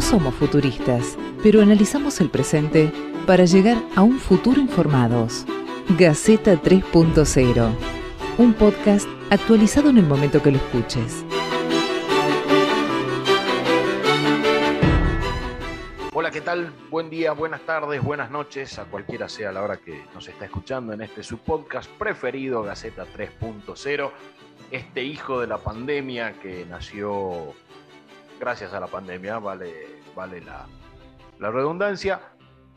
No somos futuristas, pero analizamos el presente para llegar a un futuro informados. Gaceta 3.0, un podcast actualizado en el momento que lo escuches. Hola, ¿qué tal? Buen día, buenas tardes, buenas noches, a cualquiera sea la hora que nos está escuchando en este su podcast preferido, Gaceta 3.0, este hijo de la pandemia que nació gracias a la pandemia, vale, vale la, redundancia,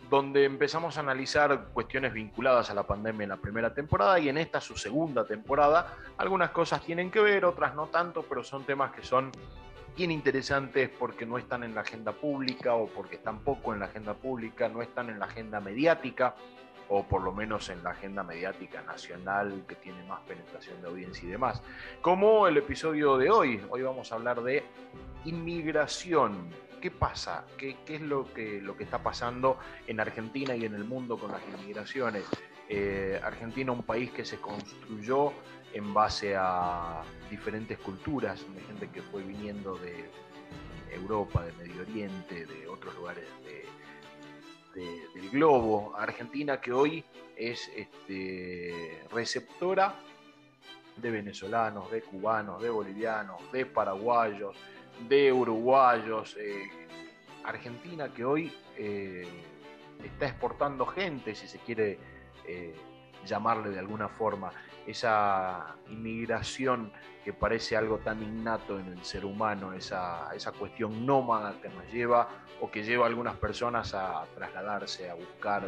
donde empezamos a analizar cuestiones vinculadas a la pandemia en la primera temporada y en esta su segunda temporada. Algunas cosas tienen que ver, otras no tanto, pero son temas que son bien interesantes porque no están en la agenda pública o porque están poco en la agenda pública, no están en la agenda mediática o por lo menos en la agenda mediática nacional que tiene más penetración de audiencia y demás. Como el episodio de hoy, hoy vamos a hablar de inmigración. ¿Qué pasa? ¿Qué, es lo que, lo que está pasando en Argentina y en el mundo con las inmigraciones? Eh, Argentina, un país que se construyó en base a diferentes culturas, de gente que fue viniendo de Europa, de Medio Oriente, de otros lugares del globo. Argentina que hoy es este, receptora de venezolanos, de cubanos, de bolivianos, de paraguayos, de uruguayos. Eh, Argentina que hoy eh, está exportando gente, si se quiere eh, llamarle de alguna forma, esa inmigración que parece algo tan innato en el ser humano, esa, esa cuestión nómada que nos lleva o que lleva a algunas personas a trasladarse, a buscar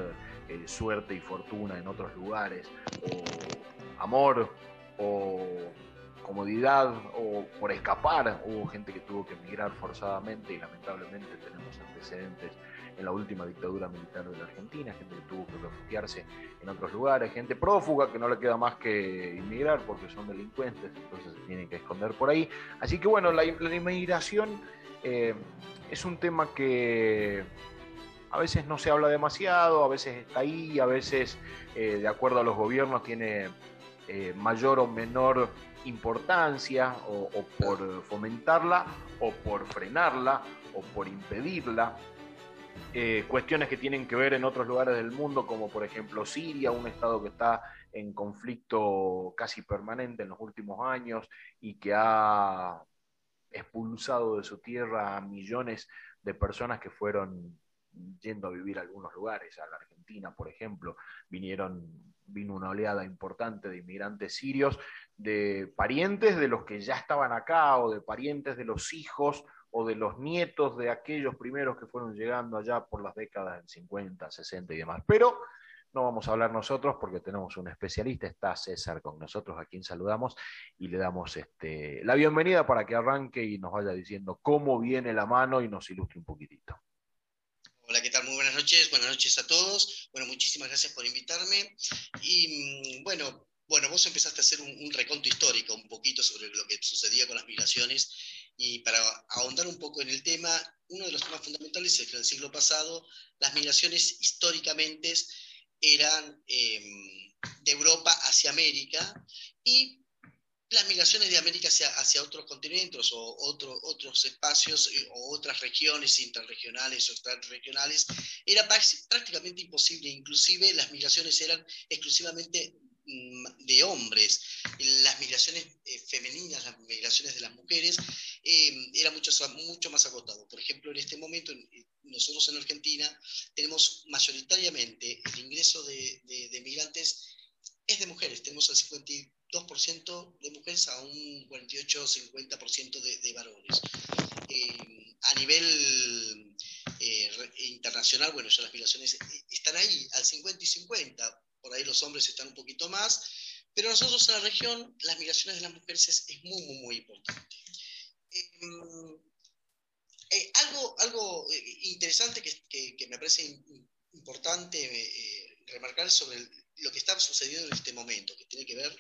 suerte y fortuna en otros lugares, o amor, o comodidad o por escapar. Hubo gente que tuvo que emigrar forzadamente y lamentablemente tenemos antecedentes en la última dictadura militar de la Argentina, gente que tuvo que refugiarse en otros lugares, gente prófuga que no le queda más que inmigrar porque son delincuentes, entonces se tienen que esconder por ahí. Así que bueno, la, inmigración eh, es un tema que a veces no se habla demasiado, a veces está ahí, a veces eh, de acuerdo a los gobiernos tiene eh, mayor o menor importancia o, por fomentarla o por frenarla o por impedirla. Eh, cuestiones que tienen que ver en otros lugares del mundo, como por ejemplo Siria, un estado que está en conflicto casi permanente en los últimos años y que ha expulsado de su tierra a millones de personas que fueron yendo a vivir a algunos lugares, a la Argentina, por ejemplo, vinieron, vino una oleada importante de inmigrantes sirios de parientes de los que ya estaban acá o de parientes de los hijos o de los nietos de aquellos primeros que fueron llegando allá por las décadas del 50, 60 y demás. Pero no vamos a hablar nosotros porque tenemos un especialista, está César con nosotros, a quien saludamos y le damos este, la bienvenida para que arranque y nos vaya diciendo cómo viene la mano y nos ilustre un poquitito. Hola, ¿qué tal? Muy buenas noches. Buenas noches a todos. Bueno, muchísimas gracias por invitarme. Y mm, bueno, bueno, vos empezaste a hacer un, reconto histórico un poquito sobre lo que sucedía con las migraciones y para ahondar un poco en el tema, uno de los temas fundamentales es que en el siglo pasado las migraciones históricamente eran em, de Europa hacia América y las migraciones de América hacia, otros continentes o otro, otros espacios eh, o otras regiones interregionales o extrarregionales era prácticamente imposible. Inclusive las migraciones eran exclusivamente de hombres, las migraciones eh, femeninas, las migraciones de las mujeres, eh, era mucho, mucho más agotado. Por ejemplo, en este momento, nosotros en Argentina tenemos mayoritariamente el ingreso de, de, migrantes es de mujeres, tenemos el 52% de mujeres a un 48-50% de, de, varones. Eh, a nivel internacional, bueno, ya las migraciones están ahí al 50 y 50, por ahí los hombres están un poquito más, pero nosotros en la región las migraciones de las mujeres es, muy, muy, muy importante. Em, eh, algo algo eh, interesante que, me parece importante eh, remarcar sobre lo que está sucediendo en este momento, que tiene que ver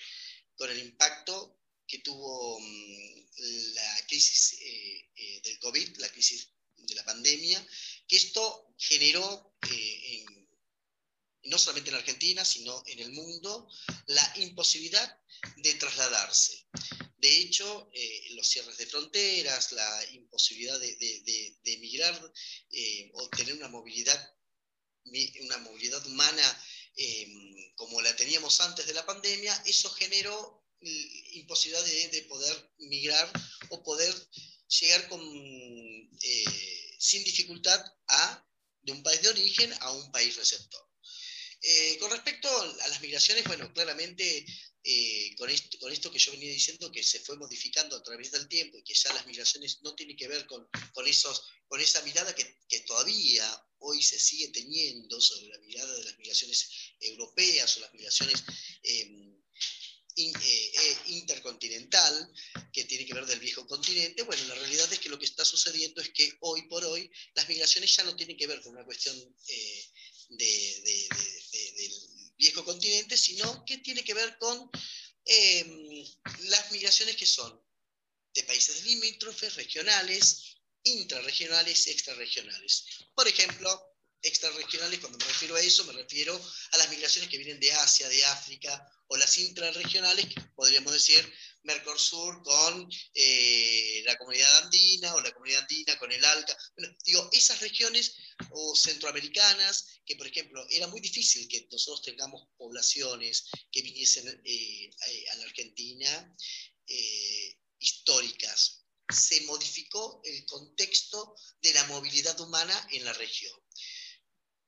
con el impacto que tuvo mm, la crisis del COVID, la crisis de la pandemia, que esto generó en no solamente en Argentina, sino en el mundo, la imposibilidad de trasladarse, De hecho, eh, los cierres de fronteras, la imposibilidad de, emigrar eh, o tener una movilidad, una movilidad humana em, como la teníamos antes de la pandemia, eso generó imposibilidad de, poder migrar o poder llegar con, eh, sin dificultad a, de un país de origen a un país receptor. Con respecto a las migraciones, bueno, claramente eh, con, esto, que yo venía diciendo, que se fue modificando a través del tiempo y que ya las migraciones no tienen que ver con, con, esa mirada que, que, todavía hoy se sigue teniendo sobre la mirada de las migraciones europeas o las migraciones em, eh, eh, intercontinental, que tiene que ver del viejo continente. Bueno, la realidad es que lo que está sucediendo es que hoy por hoy las migraciones ya no tienen que ver con una cuestión de, de, del viejo continente, sino que tiene que ver con em, las migraciones que son de países limítrofes, regionales, intrarregionales y extrarregionales. Por ejemplo, extrarregionales, cuando me refiero a eso, me refiero a las migraciones que vienen de Asia, de África, o las intrarregionales, que podríamos decir Mercosur con eh, la comunidad andina, o la comunidad andina con el ALCA. Bueno, digo, esas regiones o centroamericanas, que por ejemplo era muy difícil que nosotros tengamos poblaciones que viniesen eh, a la Argentina eh, históricas. Se modificó el contexto de la movilidad humana en la región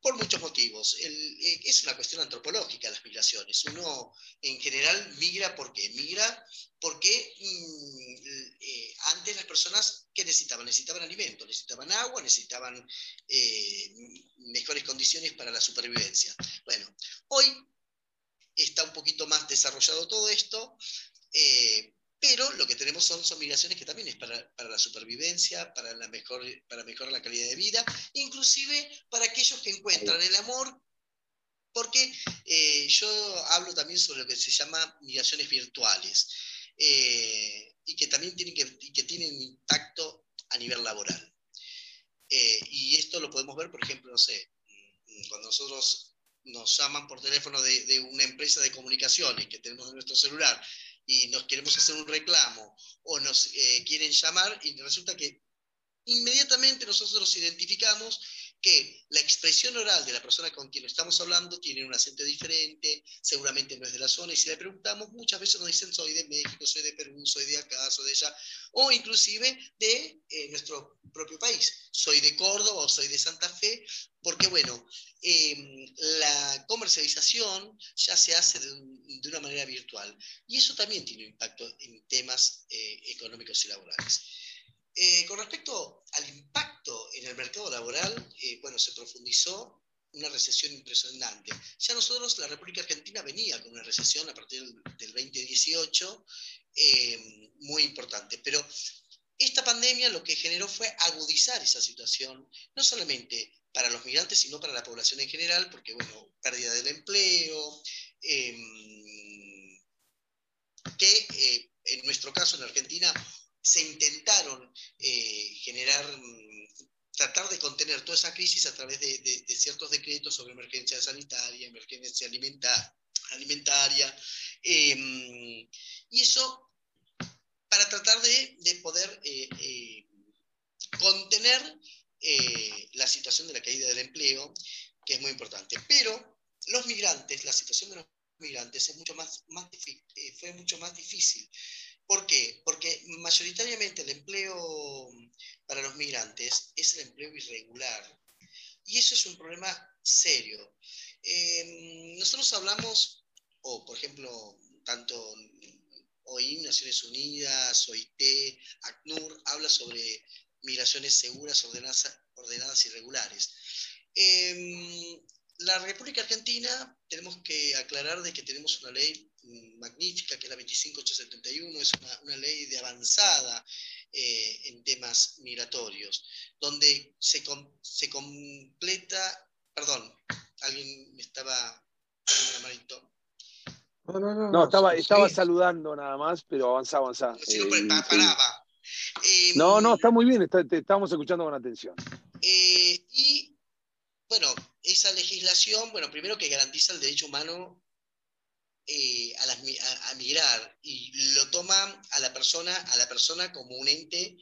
por muchos motivos. Eh, es una cuestión antropológica las migraciones. Uno en general migra porque migra porque mm, eh, antes las personas ¿qué necesitaban? Necesitaban alimento, necesitaban agua, necesitaban eh, mejores condiciones para la supervivencia. Bueno, hoy está un poquito más desarrollado todo esto. Pero lo que tenemos son, son migraciones que también es para, la supervivencia, para, la mejor, para mejorar la calidad de vida, inclusive para aquellos que encuentran el amor, porque eh, yo hablo también sobre lo que se llama migraciones virtuales, eh, y que también tienen, que, que tienen impacto a nivel laboral. Eh, y esto lo podemos ver, por ejemplo, no sé, cuando nosotros nos llaman por teléfono de, de, una empresa de comunicaciones que tenemos en nuestro celular y nos queremos hacer un reclamo o nos eh, quieren llamar y resulta que inmediatamente nosotros identificamos que la expresión oral de la persona con quien estamos hablando tiene un acento diferente, seguramente no es de la zona, y si le preguntamos, muchas veces nos dicen soy de México, soy de Perú, soy de acá, soy de allá, o inclusive de eh, nuestro propio país, soy de Córdoba o soy de Santa Fe, porque bueno, em, la comercialización ya se hace de, una manera virtual, y eso también tiene un impacto en temas eh, económicos y laborales. Eh, con respecto al impacto en el mercado laboral, eh, bueno, se profundizó una recesión impresionante. Ya nosotros, la República Argentina venía con una recesión a partir del, 2018 eh, muy importante, pero esta pandemia lo que generó fue agudizar esa situación, no solamente para los migrantes, sino para la población en general, porque, bueno, pérdida del empleo, em, que en nuestro caso en Argentina se intentaron eh, generar, tratar de contener toda esa crisis a través de, ciertos decretos sobre emergencia sanitaria, emergencia alimentaria, em, y eso para tratar de, poder eh, eh, contener la situación de la caída del empleo, que es muy importante. Pero los migrantes, la situación de los migrantes es mucho más, más fue mucho más difícil ¿Por qué? Porque mayoritariamente el empleo para los migrantes es el empleo irregular. Y eso es un problema serio. Em, nosotros hablamos, o por ejemplo, tanto OIM, Naciones Unidas, OIT, ACNUR, habla sobre migraciones seguras, ordenadas, ordenadas y regulares. Em, la República Argentina, tenemos que aclarar de que tenemos una ley magnífica, que es la 25871, es una, ley de avanzada eh, en temas migratorios, donde se, se completa, perdón, alguien me estaba No, no, no, no, estaba, estaba saludando nada más, pero avanzaba, avanzaba. Eh, paraba. no, no, está muy bien, te estamos escuchando con atención. Eh, y bueno, esa legislación, bueno, primero que garantiza el derecho humano eh, a, migrar y lo toma a la persona, a la persona como un ente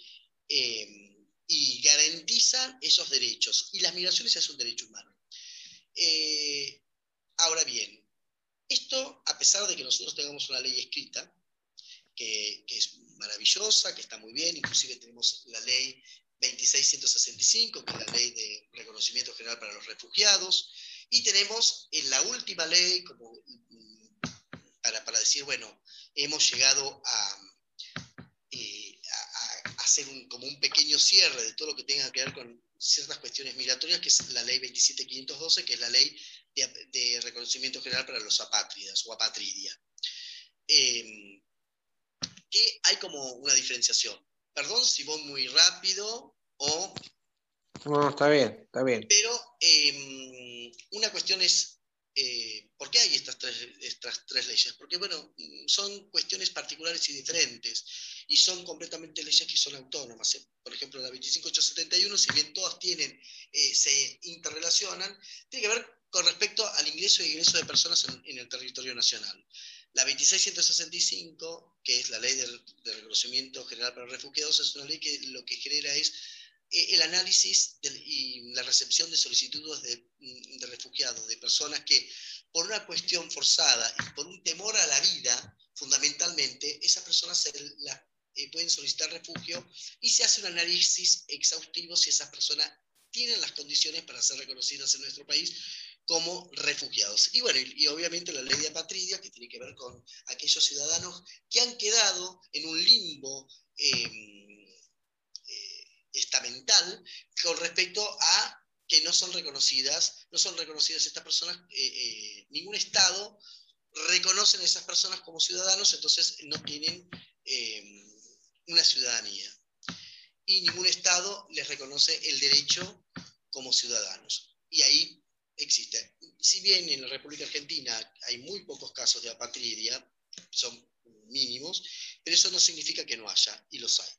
eh, y garantiza esos derechos. Y las migraciones es un derecho humano. Eh, ahora bien, esto, a pesar de que nosotros tengamos una ley escrita, que, es maravillosa, que está muy bien, inclusive tenemos la ley 26165, que es la ley de reconocimiento general para los refugiados, y tenemos en la última ley, como para, para decir, bueno, hemos llegado a, eh, hacer como un pequeño cierre de todo lo que tenga que ver con ciertas cuestiones migratorias, que es la ley 27512, que es la ley de, reconocimiento general para los apátridas o apatridia. Eh, hay como una diferenciación. Perdón si voy muy rápido o... No, está bien, está bien. Pero em, una cuestión es, eh, ¿por qué hay estas tres, estas tres leyes? Porque, bueno, son cuestiones particulares y diferentes y son completamente leyes que son autónomas. Por ejemplo, la 25871, si bien todas tienen, eh, se interrelacionan, tiene que ver con respecto al ingreso y egreso de personas en, el territorio nacional. La 26165, que es la ley de, reconocimiento general para refugiados, es una ley que lo que genera es eh, el análisis y la recepción de solicitudes mm, de, refugiados, de personas que por una cuestión forzada y por un temor a la vida, fundamentalmente, esas personas se eh, pueden solicitar refugio y se hace un análisis exhaustivo si esas personas tienen las condiciones para ser reconocidas en nuestro país como refugiados. Y bueno, y, obviamente la ley de apatridia, que tiene que ver con aquellos ciudadanos que han quedado en un limbo em, eh, estamental con respecto a que no son reconocidas, no son reconocidas estas personas, eh, eh, ningún Estado reconoce a esas personas como ciudadanos, entonces no tienen em, una ciudadanía. Y ningún Estado les reconoce el derecho como ciudadanos. Y ahí existe. Si bien en la República Argentina hay muy pocos casos de apatridia, son mínimos, pero eso no significa que no haya, y los hay.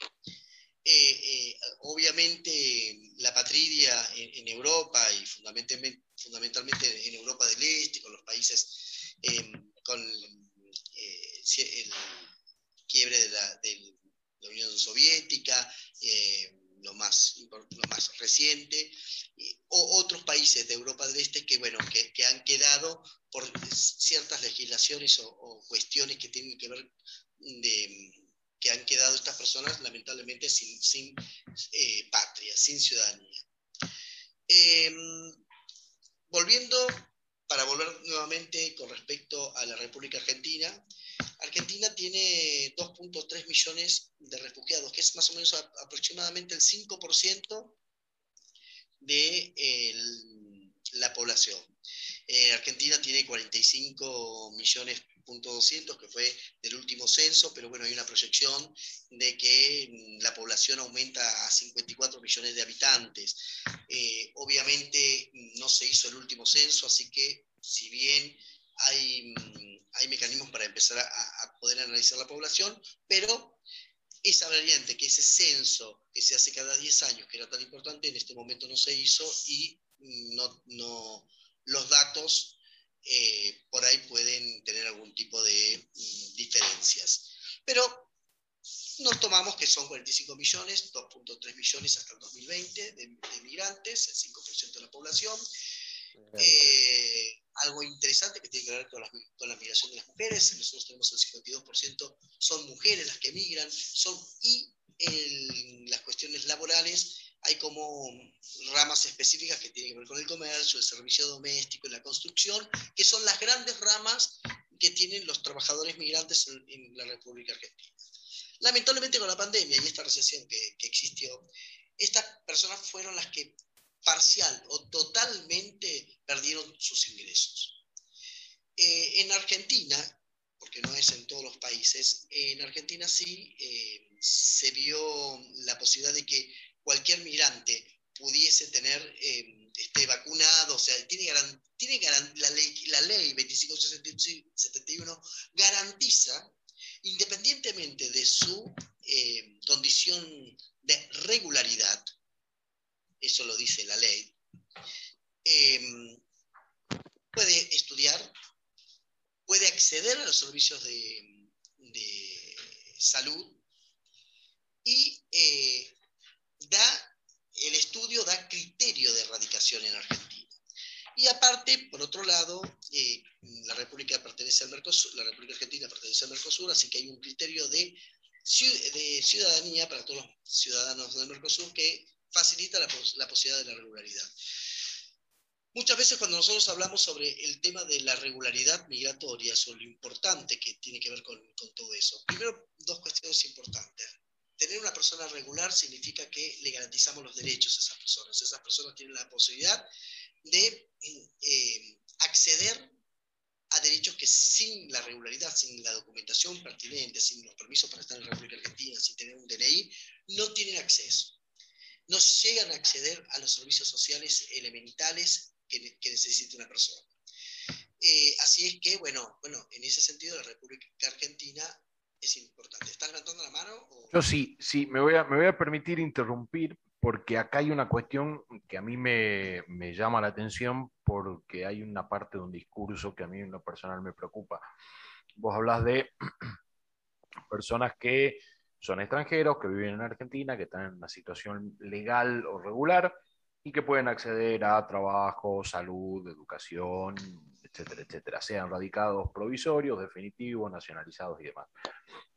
Eh, eh, obviamente la apatridia en, Europa y fundamentalmente, fundamentalmente, en Europa del Este, con los países, em, con eh, el quiebre de la Unión Soviética, lo más, lo más reciente, o otros países de Europa del Este que, bueno, que, han quedado por ciertas legislaciones o, cuestiones que tienen que ver de que han quedado estas personas lamentablemente sin, sin eh, patria, sin ciudadanía. Em, volviendo, para volver nuevamente con respecto a la República Argentina, Argentina tiene 2.3 millones de refugiados, que es más o menos aproximadamente el 5% de la población. Eh, Argentina tiene 45 millones punto 200, que fue del último censo, pero bueno, hay una proyección de que mm, la población aumenta a 54 millones de habitantes. Eh, obviamente mm, no se hizo el último censo, así que si bien hay, mm, hay mecanismos para empezar a, poder analizar la población, pero esa variante, que ese censo que se hace cada 10 años, que era tan importante, en este momento no se hizo y no, no, los datos eh, por ahí pueden tener algún tipo de mm, diferencias. Pero nos tomamos que son 45 millones, 2.3 millones hasta el 2020 de, de migrantes, el 5% de la población. Eh, algo interesante que tiene que ver con la, con la, migración de las mujeres. Nosotros tenemos el 52% son mujeres las que migran, son, y las cuestiones laborales hay como ramas específicas que tienen que ver con el comercio, el servicio doméstico la construcción, que son las grandes ramas que tienen los trabajadores migrantes en, la República Argentina. Lamentablemente con la pandemia y esta recesión que, que existió, estas personas fueron las que parcial o totalmente perdieron sus ingresos. Eh, en Argentina, porque no es en todos los países, en Argentina sí eh, se vio la posibilidad de que cualquier migrante pudiese tener eh, este, vacunado, o sea, tiene, tiene la, ley, la ley 2571 garantiza, independientemente de su condición de regularidad, eso lo dice la ley, em, puede estudiar, puede acceder a los servicios de, salud y eh, da, el estudio da criterio de erradicación en Argentina. Y aparte, por otro lado, eh, la República pertenece al Mercosur, la República Argentina pertenece al Mercosur, así que hay un criterio de ciudadanía para todos los ciudadanos del Mercosur que facilita la, la posibilidad de la regularidad. Muchas veces cuando nosotros hablamos sobre el tema de la regularidad migratoria, sobre lo importante que tiene que ver con, con, todo eso, primero dos cuestiones importantes. Tener una persona regular significa que le garantizamos los derechos a esas personas. Esas personas tienen la posibilidad de eh, acceder a derechos que sin la regularidad, sin la documentación pertinente, sin los permisos para estar en la República Argentina, sin tener un DNI, no tienen acceso. No llegan a acceder a los servicios sociales elementales que, necesita una persona. Eh, así es que, bueno, bueno, en ese sentido la República Argentina es importante. ¿Estás levantando la mano? Yo sí, sí, me voy, a, me voy a permitir interrumpir porque acá hay una cuestión que a mí me, me, llama la atención porque hay una parte de un discurso que a mí en lo personal me preocupa. Vos hablas de personas que son extranjeros, que viven en Argentina, que están en una situación legal o regular y que pueden acceder a trabajo, salud, educación, etcétera, etcétera, sean radicados provisorios, definitivos, nacionalizados y demás.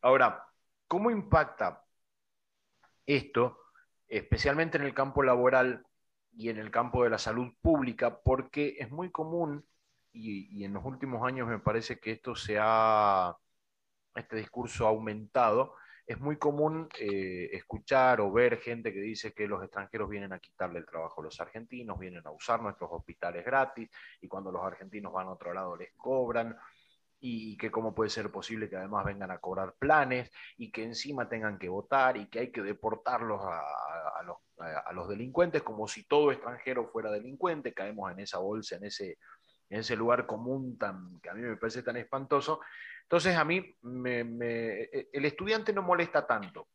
Ahora, ¿cómo impacta esto, especialmente en el campo laboral y en el campo de la salud pública? Porque es muy común, y, en los últimos años me parece que esto se ha, este discurso ha aumentado, es muy común eh, escuchar o ver gente que dice que los extranjeros vienen a quitarle el trabajo a los argentinos, vienen a usar nuestros hospitales gratis y cuando los argentinos van a otro lado les cobran y, que cómo puede ser posible que además vengan a cobrar planes y que encima tengan que votar y que hay que deportarlos a, los, a los, delincuentes como si todo extranjero fuera delincuente, caemos en esa bolsa, en ese, en ese lugar común tan, que a mí me parece tan espantoso. Entonces a mí me, e, el estudiante no molesta tanto.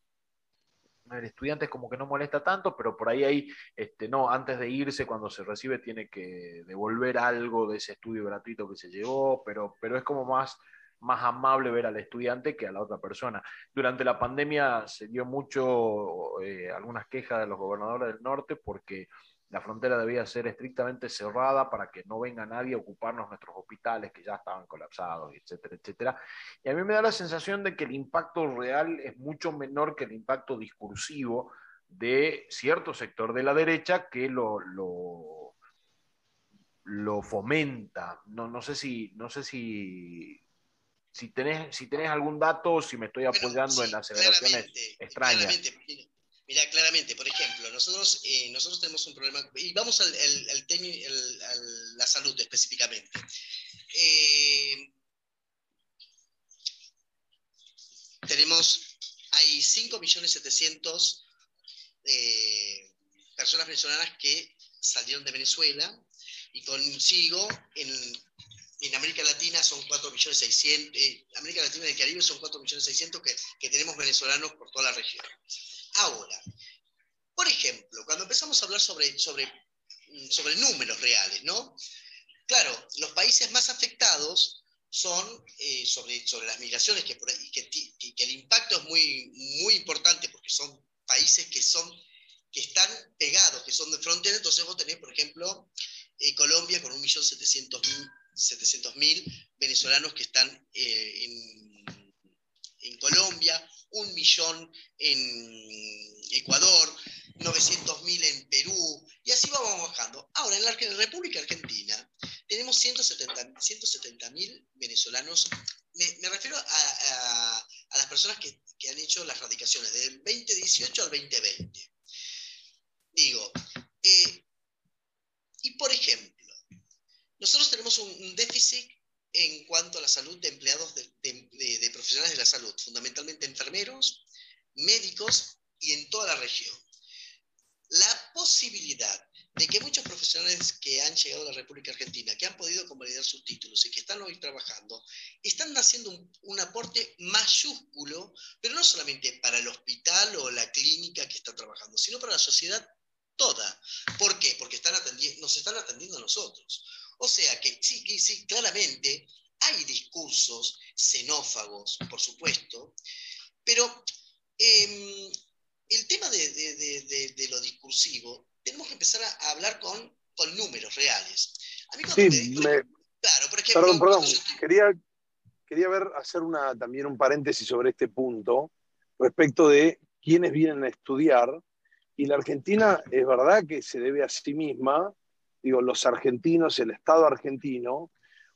El estudiante es como que no molesta tanto, pero por ahí hay, este, no, antes de irse, cuando se recibe, tiene que devolver algo de ese estudio gratuito que se llevó, pero, pero es como más, más amable ver al estudiante que a la otra persona. Durante la pandemia se dio mucho, eh, algunas quejas de los gobernadores del norte porque la frontera debía ser estrictamente cerrada para que no venga nadie a ocuparnos nuestros hospitales que ya estaban colapsados, etcétera, etcétera. Y a mí me da la sensación de que el impacto real es mucho menor que el impacto discursivo de cierto sector de la derecha que lo, lo, lo fomenta. No, no sé si, no sé si, si tenés, si tenés algún dato, si me estoy apoyando en aceleraciones extrañas. Mira, claramente, por ejemplo, nosotros, eh, nosotros tenemos un problema, y vamos al, tema, a la salud específicamente. Eh, tenemos, hay 5.700.000 eh, personas venezolanas que salieron de Venezuela y consigo en, en América Latina son 4.600.000, eh, América Latina y el Caribe son 4.600.000 que, que tenemos venezolanos por toda la región. Ahora, por ejemplo, cuando empezamos a hablar sobre, sobre, mm, sobre números reales, ¿no? Claro, los países más afectados son eh, sobre, sobre las migraciones, que, que, el impacto es muy, muy importante porque son países que, son, que están pegados, que son de frontera, entonces vos tenés, por ejemplo, eh, Colombia con 1.700.000 venezolanos que están eh, en, en Colombia, un millón en Ecuador, 900.000 en Perú, y así vamos bajando. Ahora, en la República Argentina tenemos 170.000 venezolanos. Me, refiero a, las personas que, han hecho las radicaciones del 2018 al 2020. Digo, eh, y por ejemplo, nosotros tenemos un déficit en cuanto a la salud de empleados de, profesionales de la salud, fundamentalmente enfermeros, médicos y en toda la región. La posibilidad de que muchos profesionales que han llegado a la República Argentina, que han podido convalidar sus títulos y que están hoy trabajando, están haciendo un, un, aporte mayúsculo, pero no solamente para el hospital o la clínica que está trabajando, sino para la sociedad toda. ¿Por qué? Porque están nos están atendiendo a nosotros. O sea que sí, sí, claramente hay discursos xenófagos, por supuesto, pero em, el tema de, lo discursivo, tenemos que empezar a hablar con, con números reales. sí, claro, por ejemplo, perdón, perdón, quería, quería ver, hacer una, también un paréntesis sobre este punto respecto de quienes vienen a estudiar. Y la Argentina es verdad que se debe a sí misma, digo, los argentinos, el Estado argentino,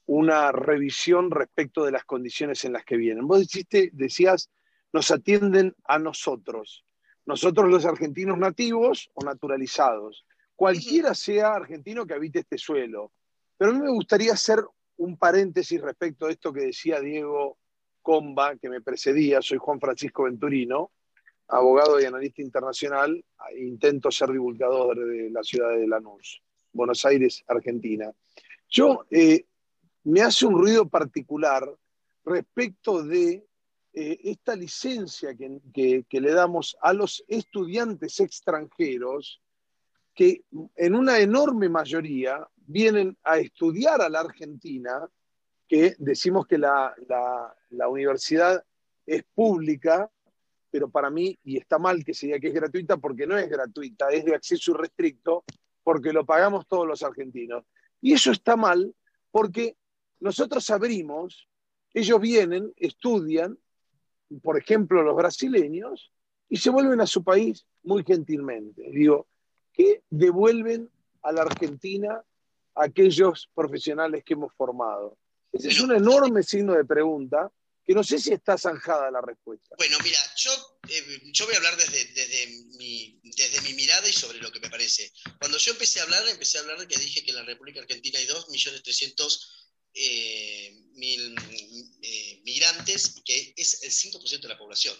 una revisión respecto de las condiciones en las que vienen. Vos dijiste, decías, nos atienden a nosotros. Nosotros los argentinos nativos o naturalizados. Cualquiera sea argentino que habite este suelo. Pero a mí me gustaría hacer un paréntesis respecto a esto que decía Diego Comba, que me precedía. Soy Juan Francisco Venturino, abogado y analista internacional. Intento ser divulgador de la ciudad de Lanús, Buenos Aires, Argentina. Yo eh, me hace un ruido particular respecto de eh, esta licencia que, le damos a los estudiantes extranjeros que en una enorme mayoría vienen a estudiar a la Argentina, que decimos que la, la universidad es pública, pero para mí, y está mal que se diga que es gratuita, porque no es gratuita, es de acceso irrestricto, porque lo pagamos todos los argentinos. Y eso está mal porque nosotros abrimos, ellos vienen, estudian, por ejemplo, los brasileños, y se vuelven a su país muy gentilmente. Digo, ¿qué devuelven a la Argentina aquellos profesionales que hemos formado? Ese es un enorme signo de pregunta que no sé si está zanjada la respuesta. Bueno, mira, yo, eh, yo voy a hablar desde, desde, mi, desde mi mirada y sobre lo que me parece. Cuando yo empecé a hablar, empecé a hablar de que dije que en la República Argentina hay 2.300.000 eh, eh, migrantes, que es el 5% de la población.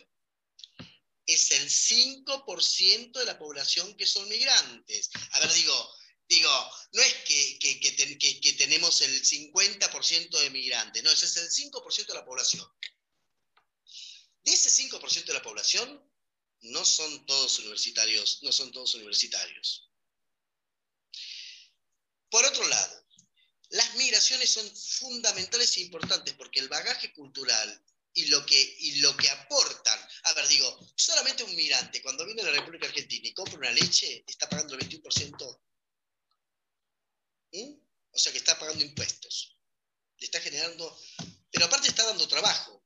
Es el 5% de la población que son migrantes. A ver, digo, digo no es que, que, tenemos el 50% de migrantes, no, ese es el 5% de la población. Ese 5% de la población, no son todos universitarios, no son todos universitarios. Por otro lado, las migraciones son fundamentales e importantes porque el bagaje cultural y lo que, y lo que aportan, a ver, digo, solamente un migrante cuando viene a la República Argentina y compra una leche está pagando el 21%. ¿Mm? O sea que está pagando impuestos. Le está generando, pero aparte está dando trabajo,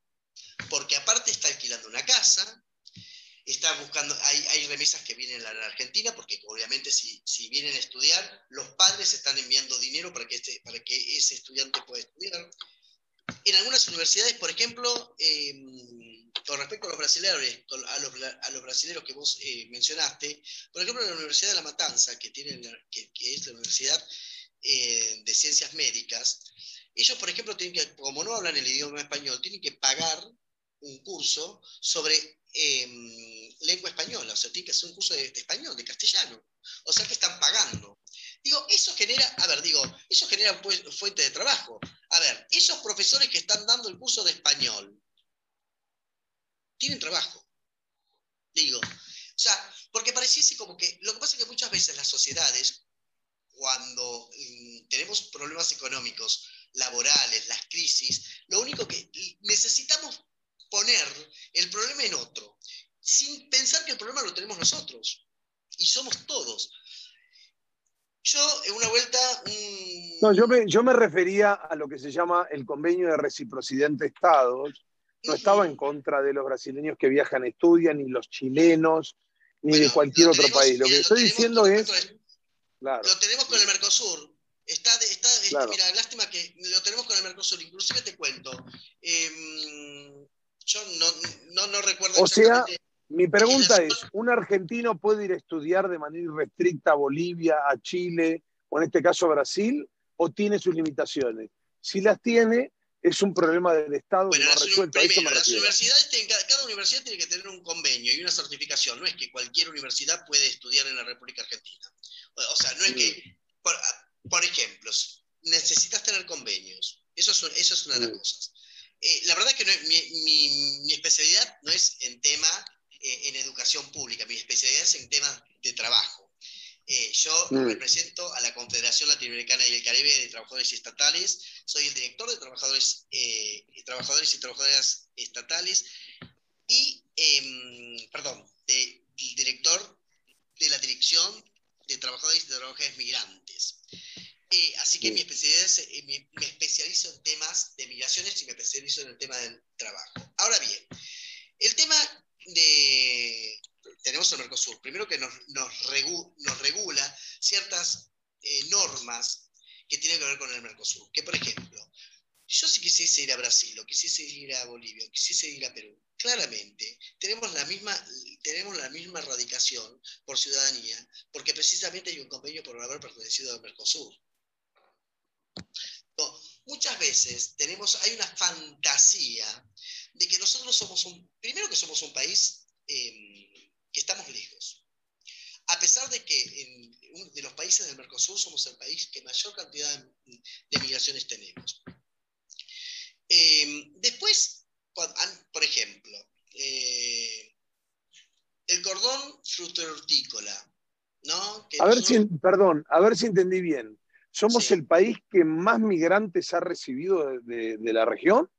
porque aparte está alquilando una casa, está buscando, hay, remesas que vienen a la Argentina, porque obviamente si, vienen a estudiar, los padres están enviando dinero para que, este, para que ese estudiante pueda estudiar. En algunas universidades, por ejemplo, em, con respecto a los brasileños, a los, brasileños que vos eh, mencionaste, por ejemplo, la Universidad de La Matanza, que, tienen, que, es la Universidad eh, de Ciencias Médicas, ellos, por ejemplo, tienen que, como no hablan el idioma español, tienen que pagar un curso sobre Em, lengua española, o sea, tiene que hacer un curso de, español, de castellano. O sea que están pagando. Digo, eso genera, a ver, digo, eso genera pues, fuente de trabajo. A ver, esos profesores que están dando el curso de español, tienen trabajo. Digo, o sea, porque pareciese como que, lo que pasa es que muchas veces las sociedades, cuando mm, tenemos problemas económicos, laborales, las crisis, lo único que necesitamos poner el problema en otro, sin pensar que el problema lo tenemos nosotros. Y somos todos. Yo, en una vuelta... No, yo me, yo me refería a lo que se llama el convenio de reciprocidad entre estados. No estaba en contra de los brasileños que viajan, estudian, ni los chilenos, ni de cualquier otro país. Lo que estoy diciendo es... Lo tenemos con el Mercosur. Está, está, mira, lástima que lo tenemos con el Mercosur. Inclusive te cuento. Eh, yo no, no, recuerdo. O sea, mi pregunta es, ¿un argentino puede ir a estudiar de manera irrestricta a Bolivia, a Chile, o en este caso a Brasil, o tiene sus limitaciones? Si las tiene, es un problema del Estado bueno, no resuelto. las universidades cada, universidad tiene que tener un convenio y una certificación. No es que cualquier universidad puede estudiar en la República Argentina. O, sea, no es que, por, ejemplo, necesitas tener convenios. Eso es, eso es una de las cosas. Eh, la verdad es que mi, especialidad no es en tema eh, en educación pública, mi especialidad es en temas de trabajo. Eh, yo mm. represento a la Confederación Latinoamericana y el Caribe de Trabajadores Estatales, soy el director de trabajadores, trabajadores y trabajadoras estatales y, em, perdón, el director de la Dirección de Trabajadores y Trabajadoras Migrantes. Eh, así que mi especialidad es, me especializo en temas de migraciones y me especializo en el tema del trabajo. Ahora bien, el tema de tenemos el Mercosur, primero que nos, nos, regula ciertas eh, normas que tienen que ver con el Mercosur. Que, por ejemplo, yo si quisiese ir a Brasil o quisiese ir a Bolivia o quisiese ir a Perú, claramente tenemos la misma, tenemos la misma radicación por ciudadanía, porque precisamente hay un convenio por haber pertenecido al Mercosur. Muchas veces tenemos, hay una fantasía de que nosotros somos un, primero que somos un país em, que estamos lejos. A pesar de que en de los países del Mercosur somos el país que mayor cantidad de migraciones tenemos. Em, después, por ejemplo, eh, el cordón fruto-hortícola, ¿no? a ver si, perdón, a ver si entendí bien. ¿Somos el país que más migrantes ha recibido de, de, la región?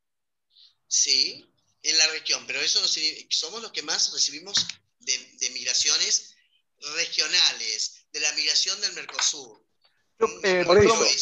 Sí, en la región, pero eso no somos los que más recibimos de, migraciones regionales, de la migración del Mercosur. Eh,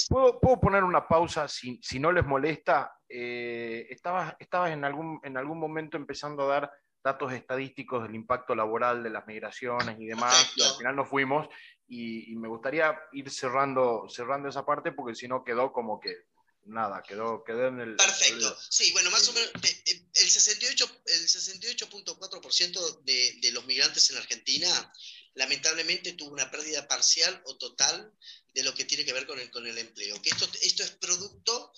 ¿puedo, poner una pausa si, no les molesta? Eh, estabas, en, algún, en algún momento empezando a dar datos estadísticos del impacto laboral de las migraciones y demás, al final nos fuimos y, me gustaría ir cerrando, cerrando esa parte porque si no quedó como que nada, quedó, quedó en el... Perfecto, sí, bueno, más o menos el 68.4% el 68 de, de los migrantes en Argentina lamentablemente tuvo una pérdida parcial o total de lo que tiene que ver con el, con el empleo. Que esto, esto es producto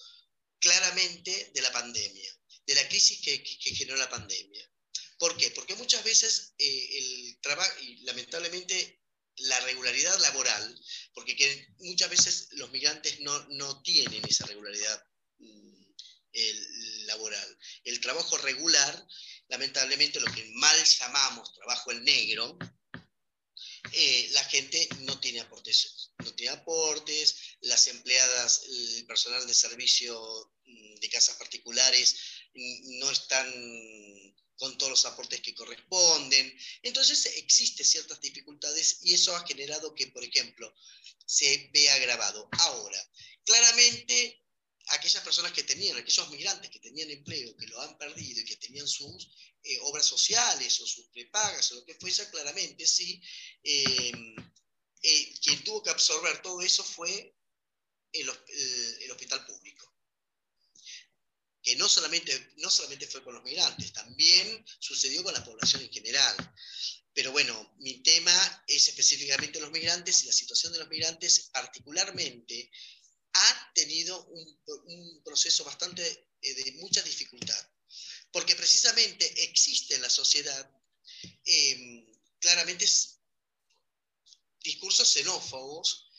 claramente de la pandemia, de la crisis que, que, generó la pandemia. ¿Por qué? Porque muchas veces eh, el trabajo, y lamentablemente la regularidad laboral, porque muchas veces los migrantes no, no tienen esa regularidad mm, laboral. El trabajo regular, lamentablemente lo que mal llamamos trabajo en negro, eh, la gente no tiene aportes, no tiene aportes, las empleadas, el personal de servicio mm, de casas particulares mm, no están con todos los aportes que corresponden. Entonces existen ciertas dificultades y eso ha generado que, por ejemplo, se vea agravado. Ahora, claramente aquellas personas que tenían, aquellos migrantes que tenían empleo, que lo han perdido y que tenían sus eh, obras sociales o sus prepagas o lo que fuese, claramente sí, eh, eh, quien tuvo que absorber todo eso fue el, hospital público. Que no solamente, no solamente fue con los migrantes, también sucedió con la población en general. Pero bueno, mi tema es específicamente los migrantes y la situación de los migrantes particularmente ha tenido un, proceso bastante eh, de mucha dificultad, porque precisamente existe en la sociedad em, claramente discursos xenófobos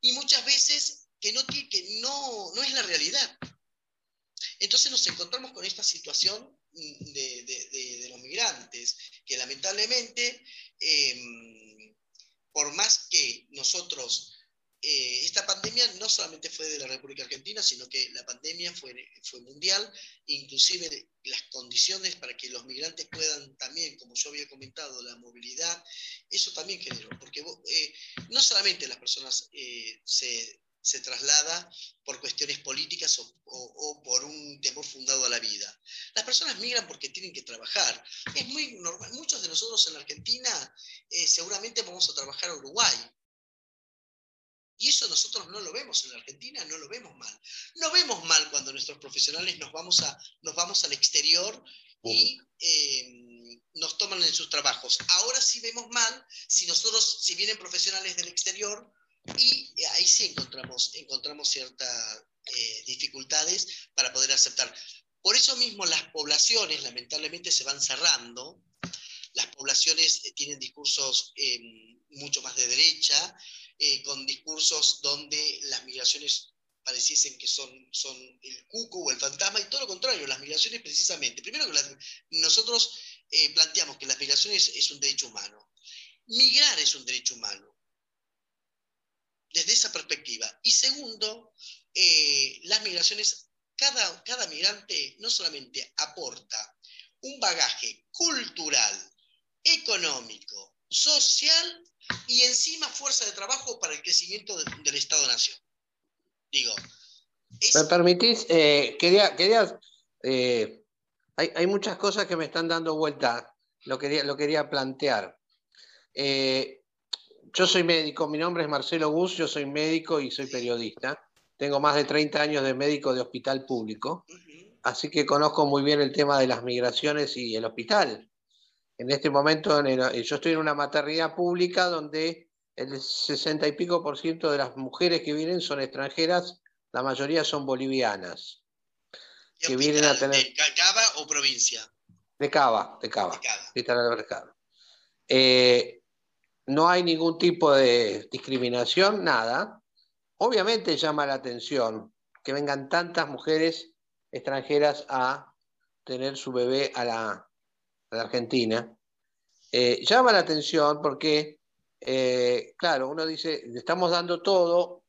y muchas veces que, no, que no, no es la realidad. Entonces nos encontramos con esta situación de, los migrantes, que lamentablemente, em, por más que nosotros eh, esta pandemia no solamente fue de la República Argentina, sino que la pandemia fue, fue mundial, inclusive las condiciones para que los migrantes puedan también, como yo había comentado, la movilidad, eso también generó, porque eh, no solamente las personas eh, se, se traslada por cuestiones políticas o, por un temor fundado a la vida. Las personas migran porque tienen que trabajar. Es muy normal. Muchos de nosotros en Argentina seguramente vamos a trabajar a Uruguay y eso nosotros no lo vemos en la Argentina, no lo vemos mal. No vemos mal cuando nuestros profesionales nos vamos, a, nos vamos al exterior y eh, nos toman en sus trabajos. Ahora sí vemos mal si nosotros, si vienen profesionales del exterior, y ahí sí encontramos, encontramos ciertas eh, dificultades para poder aceptar. Por eso mismo las poblaciones lamentablemente se van cerrando, las poblaciones eh, tienen discursos mucho más de derecha, eh, con discursos donde las migraciones pareciesen que son, son el cuco o el fantasma, y todo lo contrario, las migraciones precisamente, primero que nosotros eh, planteamos que las migraciones es un derecho humano. Migrar es un derecho humano. Desde esa perspectiva. Y segundo, eh, las migraciones, cada, cada migrante no solamente aporta un bagaje cultural, económico, social y encima fuerza de trabajo para el crecimiento del Estado-Nación. Digo. ¿Me permitís? Eh, quería, quería eh, hay, muchas cosas que me están dando vuelta. Lo quería, lo quería plantear. Eh, yo soy médico, mi nombre es Marcelo Gus, yo soy médico y soy periodista. Tengo más de 30 años de médico de hospital público, así que conozco muy bien el tema de las migraciones y el hospital. En este momento yo estoy en una maternidad pública donde el 60 y pico por ciento de las mujeres que vienen son extranjeras, la mayoría son bolivianas. Que vienen a tener... ¿De Cava o provincia? De Cava, de Cava. De Cava. Eh, no hay ningún tipo de discriminación, nada. Obviamente llama la atención que vengan tantas mujeres extranjeras a tener su bebé a la, Argentina, eh, llama la atención porque, eh, claro, uno dice, le estamos dando todo,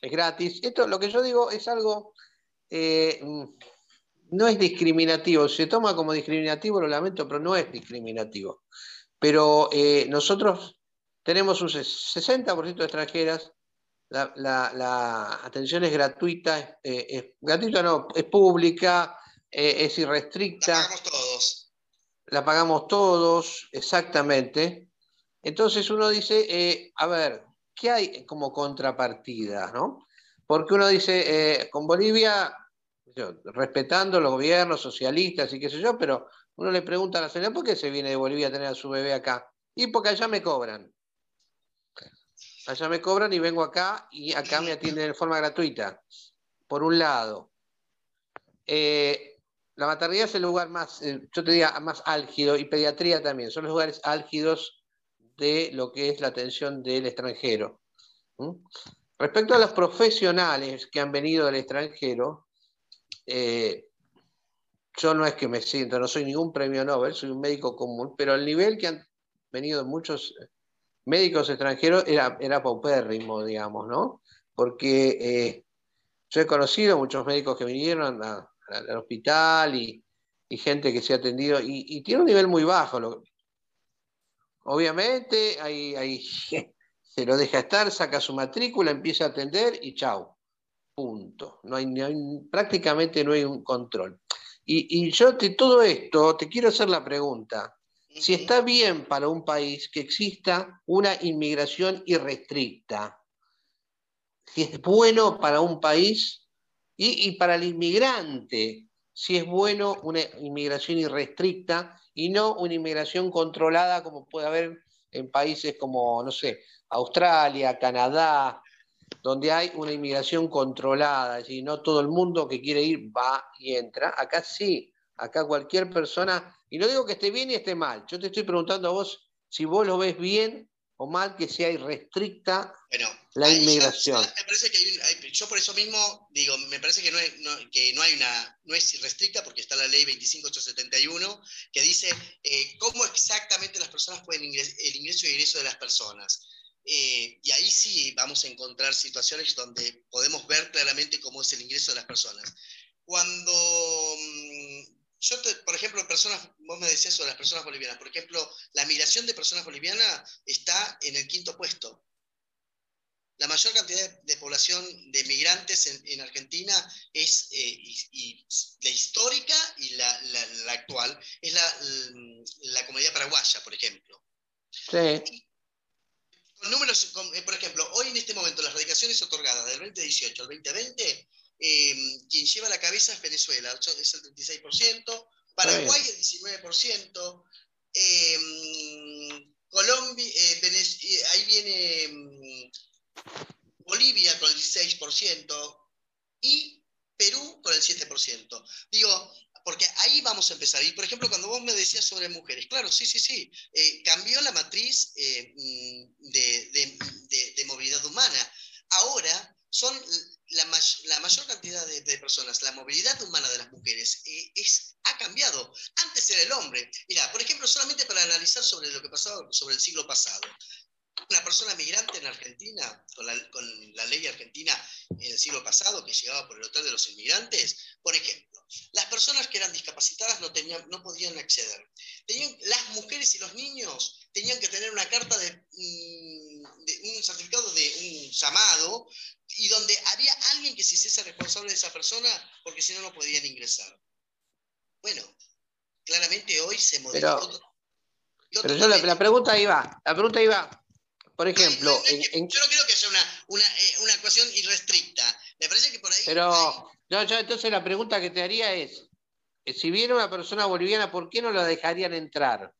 es gratis. Esto, lo que yo digo, es algo, eh, no es discriminativo. Se toma como discriminativo, lo lamento, pero no es discriminativo. Pero nosotros tenemos un 60% de extranjeras, la, atención es gratuita, es, gratuita no, es pública, es irrestricta. todos la pagamos todos, exactamente. Entonces uno dice, eh, a ver, ¿qué hay como contrapartida? ¿no? Porque uno dice, eh, con Bolivia, respetando los gobiernos socialistas y qué sé yo, pero uno le pregunta a la señora, ¿por qué se viene de Bolivia a tener a su bebé acá? Y porque allá me cobran. Allá me cobran y vengo acá y acá me atienden de forma gratuita, por un lado. Eh, la maternidad es el lugar más, eh, yo te diría, más álgido y pediatría también, son los lugares álgidos de lo que es la atención del extranjero. Respecto a los profesionales que han venido del extranjero, eh, yo no es que me siento, no soy ningún premio Nobel, soy un médico común, pero el nivel que han venido muchos médicos extranjeros era, era paupérrimo, digamos, ¿no? Porque eh, yo he conocido muchos médicos que vinieron al, hospital y, gente que se ha atendido y, tiene un nivel muy bajo. obviamente, hay, se lo deja estar, saca su matrícula, empieza a atender y chao. Punto. No hay, prácticamente no hay un control. Y, yo de todo esto te quiero hacer la pregunta. Si está bien para un país que exista una inmigración irrestricta, si es bueno para un país y, para el inmigrante, si es bueno una inmigración irrestricta y no una inmigración controlada como puede haber en países como, no sé, Australia, Canadá, donde hay una inmigración controlada, y no todo el mundo que quiere ir va y entra. Acá sí, acá cualquier persona, y no digo que esté bien y esté mal, yo te estoy preguntando a vos si vos lo ves bien o mal que sea irrestricta la inmigración. me parece que hay, yo por eso mismo digo, me parece que no, que no hay una, no es irrestricta porque está la ley 25871 que dice eh, cómo exactamente las personas pueden el ingreso y egreso de las personas. Eh, y ahí sí vamos a encontrar situaciones donde podemos ver claramente cómo es el ingreso de las personas. Cuando mm, yo, por ejemplo, personas, vos me decías sobre las personas bolivianas, por ejemplo, la migración de personas bolivianas está en el quinto puesto. La mayor cantidad de población de migrantes en, Argentina es, eh, y, la histórica y la, actual, es la, comunidad paraguaya, por ejemplo. Sí. Números, eh, por ejemplo, hoy en este momento las radicaciones otorgadas del 2018 al 2020 Em, quien lleva la cabeza es Venezuela, es el 36%, Paraguay el 19%, em, Colombia, eh, eh, ahí viene em, Bolivia con el 16% y Perú con el 7%. Digo, porque ahí vamos a empezar. Y por ejemplo, cuando vos me decías sobre mujeres, claro, sí, sí, sí, eh, cambió la matriz mm, de, movilidad humana. Ahora son la, mayor cantidad de, personas, la movilidad humana de las mujeres eh, es, ha cambiado. Antes era el hombre. Mira, por ejemplo, solamente para analizar sobre lo que pasaba sobre el siglo pasado. una persona migrante en Argentina, con la, ley argentina en el siglo pasado que llegaba por el Hotel de los Inmigrantes? Por ejemplo, las personas que eran discapacitadas no, tenían, no podían acceder. Tenían, las mujeres y los niños tenían que tener una carta de, mm, un certificado de un llamado y donde había alguien que se hiciese responsable de esa persona porque si no, no podían ingresar. Bueno, claramente hoy se modificó. Pero, yo la, pregunta iba, la pregunta iba, por ejemplo. yo no creo que sea una, eh, una, ecuación irrestricta. Me parece que por ahí. Pero, yo, entonces la pregunta que te haría es: eh, si viene una persona boliviana, ¿por qué no la dejarían entrar?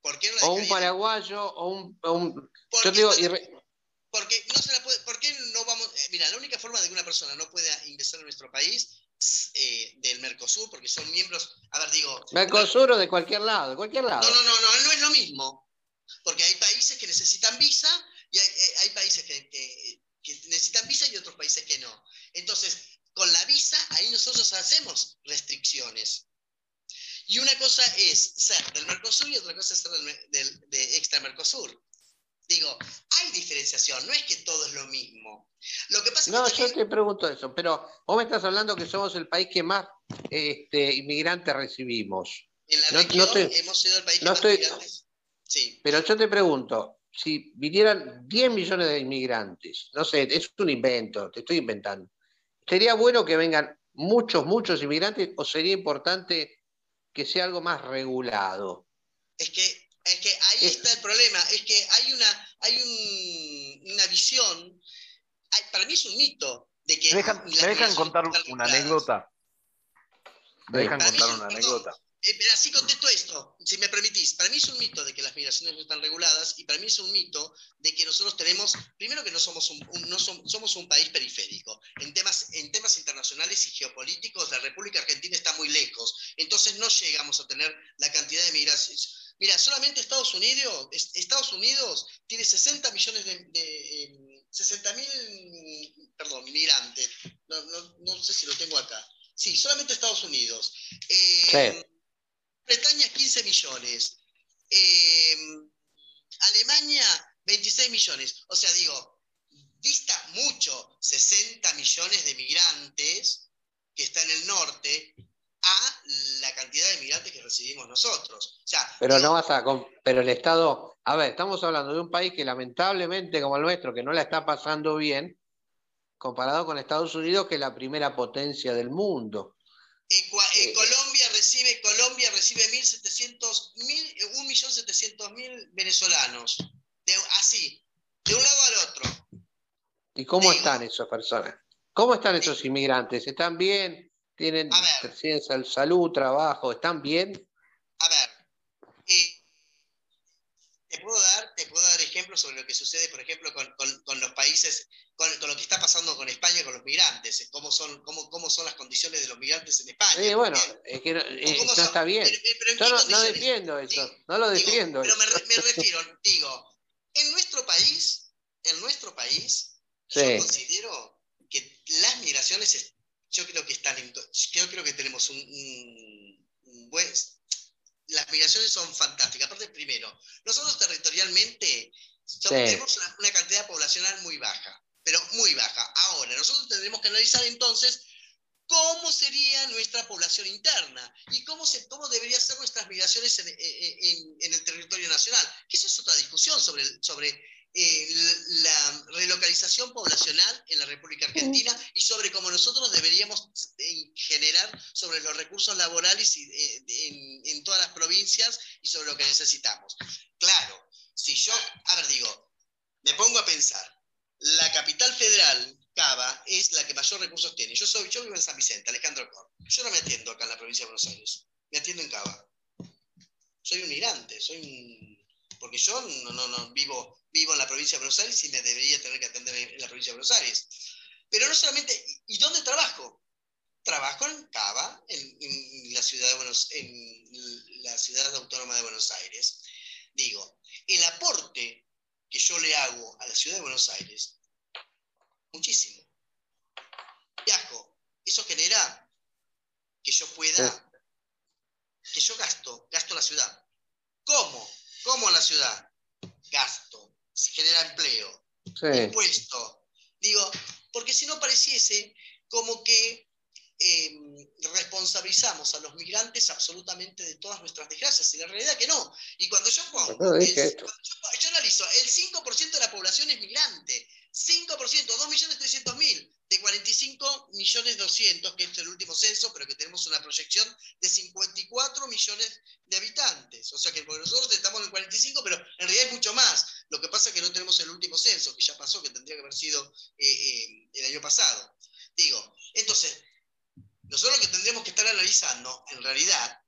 ¿Por qué no la o un paraguayo, o un. yo digo, porque no se la puede, ¿por qué no vamos? Eh, mira, la única forma de que una persona no pueda ingresar a nuestro país eh, del Mercosur, porque son miembros, a ver, digo... Mercosur o de cualquier lado, de cualquier lado. No, no, no, no, no es lo mismo, porque hay países que necesitan visa y hay, hay países que, que, necesitan visa y otros países que no. Entonces, con la visa, ahí nosotros hacemos restricciones. Y una cosa es ser del Mercosur y otra cosa es ser del, de extra Mercosur. Digo, hay diferenciación, no es que todo es lo mismo. Lo que pasa no, es que yo te pregunto eso, pero vos me estás hablando que somos el país que más este, inmigrantes recibimos. En la región hemos sido el país que más inmigrantes. Sí. Pero yo te pregunto, si vinieran 10 millones de inmigrantes, no sé, es un invento, te estoy inventando. ¿Sería bueno que vengan muchos, muchos inmigrantes o sería importante que sea algo más regulado? Es que es que ahí está el problema, es que hay una, hay una visión, para mí es un mito, de que... ¿Me dejan, contar una anécdota? ¿Me dejan contar una anécdota? Eh, así contesto esto, si me permitís. Para mí es un mito de que las migraciones no están reguladas y para mí es un mito de que nosotros tenemos, primero que no somos un, no somos, un país periférico. En temas, en temas internacionales y geopolíticos, la República Argentina está muy lejos. Entonces no llegamos a tener la cantidad de migraciones Mira, solamente Estados Unidos, Estados Unidos tiene 60 millones de, 60 em, mil, perdón, migrantes. No, sé si lo tengo acá. Sí, solamente Estados Unidos. Eh, Bretaña 15 millones. Em, Alemania 26 millones. O sea, digo, dista mucho 60 millones de migrantes que está en el norte a la cantidad de migrantes que recibimos nosotros. pero no vas a pero el Estado, a ver, estamos hablando de un país que lamentablemente como el nuestro, que no la está pasando bien, comparado con Estados Unidos, que es la primera potencia del mundo. Eh, Colombia recibe, Colombia recibe 1.700.000 venezolanos. así, de un lado al otro. ¿Y cómo están esas personas? ¿Cómo están esos inmigrantes? ¿Están bien? tienen salud, trabajo, ¿están bien? A ver, eh, te, puedo dar, te puedo dar ejemplos sobre lo que sucede, por ejemplo, con, los países, con, lo que está pasando con España, con los migrantes, cómo son, cómo, cómo son las condiciones de los migrantes en España. Sí, bueno, es que no, eh, está bien. Yo no, defiendo eso, no lo defiendo. pero me, refiero, digo, en nuestro país, en nuestro país, yo considero que las migraciones yo creo que están yo creo que tenemos un, buen las migraciones son fantásticas. Aparte, primero, nosotros territorialmente tenemos una, cantidad poblacional muy baja, pero muy baja. Ahora, nosotros tendremos que analizar entonces cómo sería nuestra población interna y cómo, se, cómo deberían ser nuestras migraciones en, en, el territorio nacional. Que eso es otra discusión sobre, sobre eh, la relocalización poblacional en la República Argentina y sobre cómo nosotros deberíamos eh, generar sobre los recursos laborales eh, en, todas las provincias y sobre lo que necesitamos. Claro, si yo, a ver, digo, me pongo a pensar, la capital federal, Cava, es la que mayor recursos tiene. Yo, soy, yo vivo en San Vicente, Alejandro Cor. Yo no me atiendo acá en la provincia de Buenos Aires, me atiendo en Cava. Soy un migrante, soy un porque yo no, no, no vivo, vivo en la provincia de Buenos Aires y me debería tener que atender en la provincia de Buenos Aires. Pero no solamente, ¿y dónde trabajo? Trabajo en Cava, en, la ciudad de Buenos, en la ciudad autónoma de Buenos Aires. Digo, el aporte que yo le hago a la ciudad de Buenos Aires, muchísimo. Viajo, eso genera que yo pueda, que yo gasto, gasto la ciudad. ¿Cómo? ¿Cómo en la ciudad? gasto, se genera empleo, impuesto. Digo, porque si no pareciese como que em, responsabilizamos a los migrantes absolutamente de todas nuestras desgracias, y la realidad que no. Y cuando yo pongo, yo, analizo, el 5% de la población es migrante, 5%, 2.300.000 de 45 millones 200, que es el último censo, pero que tenemos una proyección de 54 millones de habitantes. O sea que nosotros estamos en el 45, pero en realidad es mucho más. Lo que pasa es que no tenemos el último censo, que ya pasó, que tendría que haber sido eh, eh, el año pasado. Digo, entonces, nosotros lo que tendríamos que estar analizando, en realidad,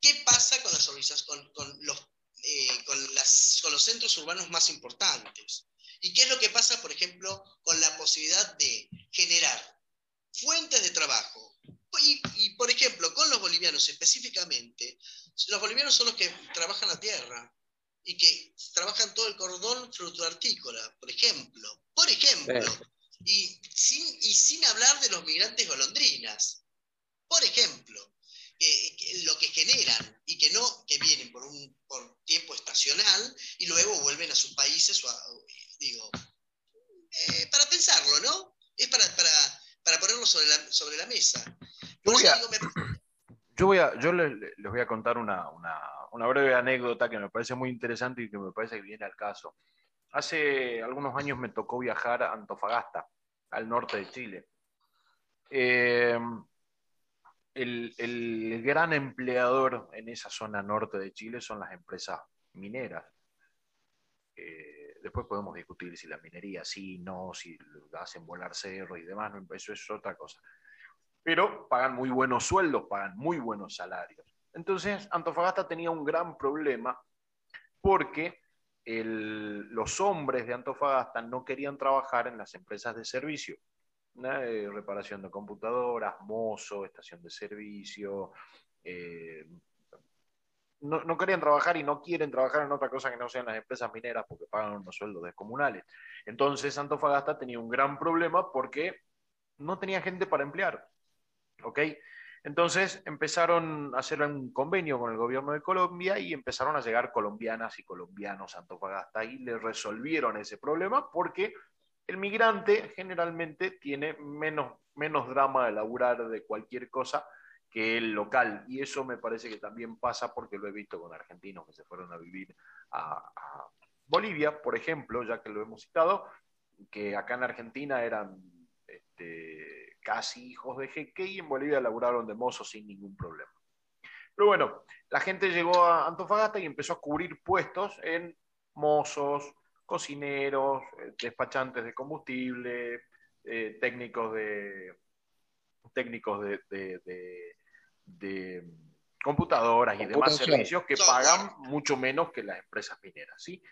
¿qué pasa con, las, con, con los, eh, con, las, con los centros urbanos más importantes? ¿Y qué es lo que pasa, por ejemplo, con la posibilidad de generar fuentes de trabajo? Y, por ejemplo, con los bolivianos específicamente, los bolivianos son los que trabajan la tierra y que trabajan todo el cordón frutoartícola, por ejemplo. Por ejemplo. Y, sin, y sin hablar de los migrantes golondrinas. Por ejemplo, lo que generan y que no, que vienen por un por tiempo estacional y luego vuelven a sus países o a, digo, eh, para pensarlo, ¿no? Es para, para, ponerlo sobre la, sobre la mesa. Yo voy, a, yo, voy a, yo les, voy a contar una, breve anécdota que me parece muy interesante y que me parece que viene al caso. Hace algunos años me tocó viajar a Antofagasta, al norte de Chile. Eh, el, el, gran empleador en esa zona norte de Chile son las empresas mineras. Eh, después podemos discutir si la minería sí, no, si hacen volar cerros y demás, eso es otra cosa. Pero pagan muy buenos sueldos, pagan muy buenos salarios. Entonces, Antofagasta tenía un gran problema porque los hombres de Antofagasta no querían trabajar en las empresas de servicio. Eh, reparación de computadoras, mozo, estación de servicio, eh, no, querían trabajar y no quieren trabajar en otra cosa que no sean las empresas mineras porque pagan unos sueldos descomunales. Entonces Antofagasta tenía un gran problema porque no tenía gente para emplear. ¿Ok? Entonces empezaron a hacer un convenio con el gobierno de Colombia y empezaron a llegar colombianas y colombianos a Antofagasta y le resolvieron ese problema porque el migrante generalmente tiene menos, menos drama de laburar de cualquier cosa que el local. Y eso me parece que también pasa porque lo he visto con argentinos que se fueron a vivir a, Bolivia, por ejemplo, ya que lo hemos citado, que acá en Argentina eran este, casi hijos de jeque y en Bolivia laburaron de mozos sin ningún problema. Pero bueno, la gente llegó a Antofagasta y empezó a cubrir puestos en mozos, cocineros, eh, despachantes de combustible, eh, técnicos de técnicos de computadoras y demás servicios que pagan mucho menos que las empresas mineras. ¿sí?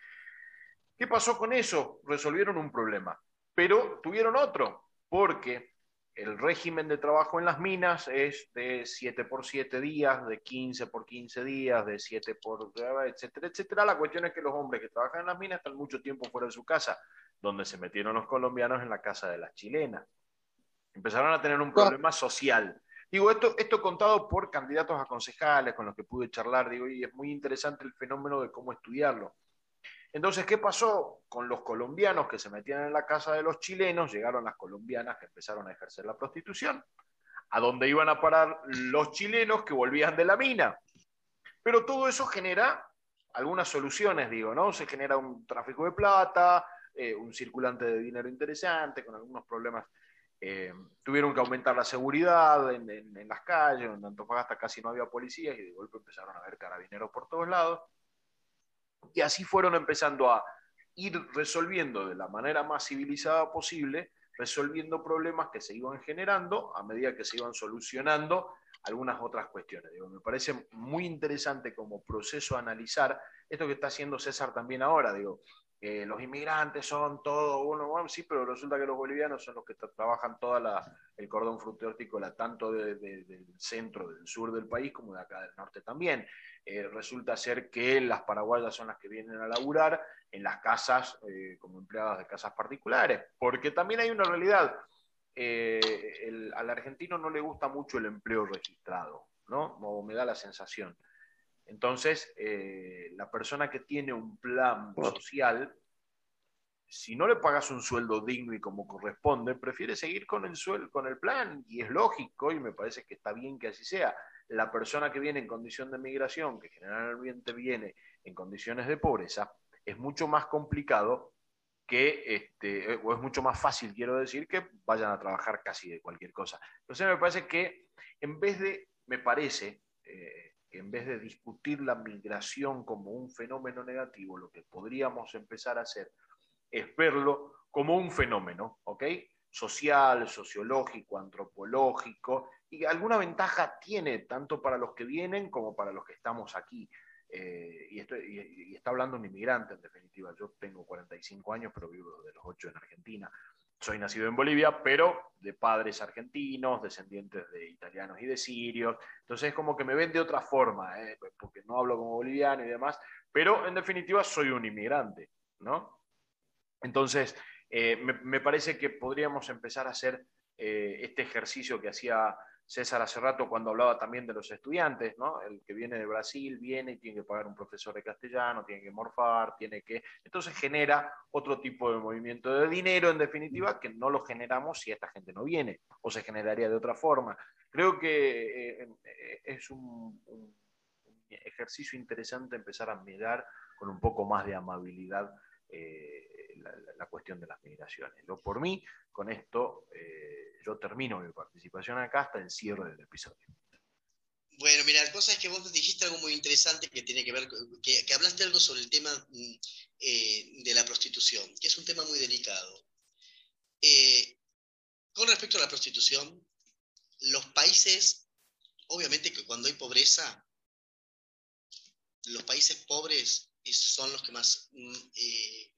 ¿Qué pasó con eso? Resolvieron un problema, pero tuvieron otro, porque el régimen de trabajo en las minas es de 7 por 7 días, de 15 por 15 días, de 7 por, etcétera, etcétera. La cuestión es que los hombres que trabajan en las minas están mucho tiempo fuera de su casa, donde se metieron los colombianos en la casa de las chilenas. Empezaron a tener un problema social Digo, esto, esto contado por candidatos a concejales con los que pude charlar, digo, y es muy interesante el fenómeno de cómo estudiarlo. Entonces, ¿qué pasó con los colombianos que se metían en la casa de los chilenos? Llegaron las colombianas que empezaron a ejercer la prostitución. ¿A dónde iban a parar los chilenos que volvían de la mina? Pero todo eso genera algunas soluciones, digo, ¿no? Se genera un tráfico de plata, eh, un circulante de dinero interesante, con algunos problemas eh, tuvieron que aumentar la seguridad en, las calles, en Antofagasta casi no había policías y de golpe empezaron a haber carabineros por todos lados. Y así fueron empezando a ir resolviendo de la manera más civilizada posible, resolviendo problemas que se iban generando a medida que se iban solucionando algunas otras cuestiones. me parece muy interesante como proceso analizar esto que está haciendo César también ahora. Digo, los inmigrantes son todo uno, sí, pero resulta que los bolivianos son los que trabajan todo el cordón frutícola, tanto del centro, del sur del país, como de acá del norte también. Eh, resulta ser que las paraguayas son las que vienen a laburar en las casas, eh, como empleadas de casas particulares, porque también hay una realidad. Eh, al argentino no le gusta mucho el empleo registrado, ¿no? Me da la sensación. Entonces, eh, la persona que tiene un plan social, si no le pagas un sueldo digno y como corresponde, prefiere seguir con el, sueldo, con el plan y es lógico y me parece que está bien que así sea. La persona que viene en condición de migración, que generalmente viene en condiciones de pobreza, es mucho más complicado que, este, o es mucho más fácil, quiero decir, que vayan a trabajar casi de cualquier cosa. Entonces me parece que en vez de, me parece, eh, que en vez de discutir la migración como un fenómeno negativo, lo que podríamos empezar a hacer es verlo como un fenómeno, ¿ok? Social, sociológico, antropológico, y alguna ventaja tiene tanto para los que vienen como para los que estamos aquí. Eh, y, y, está hablando un inmigrante, en definitiva. Yo tengo 45 años, pero vivo de los 8 en Argentina soy nacido en Bolivia, pero de padres argentinos, descendientes de italianos y de sirios. Entonces es como que me ven de otra forma, ¿eh? porque no hablo como boliviano y demás, pero en definitiva soy un inmigrante, ¿no? Entonces, eh, me, parece que podríamos empezar a hacer eh, este ejercicio que hacía César hace rato cuando hablaba también de los estudiantes, ¿no? El que viene de Brasil viene y tiene que pagar un profesor de castellano, tiene que morfar, tiene que... Entonces genera otro tipo de movimiento de dinero, en definitiva, que no lo generamos si esta gente no viene, o se generaría de otra forma. Creo que eh, eh, es un, ejercicio interesante empezar a mirar con un poco más de amabilidad eh, la, cuestión de las migraciones. Lo por mí, con esto yo termino mi participación acá hasta el cierre del episodio. Bueno, mira, la cosa es que vos dijiste algo muy interesante que tiene que ver, que, que hablaste algo sobre el tema mm, eh, de la prostitución, que es un tema muy delicado. Eh, con respecto a la prostitución, los países, obviamente que cuando hay pobreza, los países pobres son los que más mm, eh,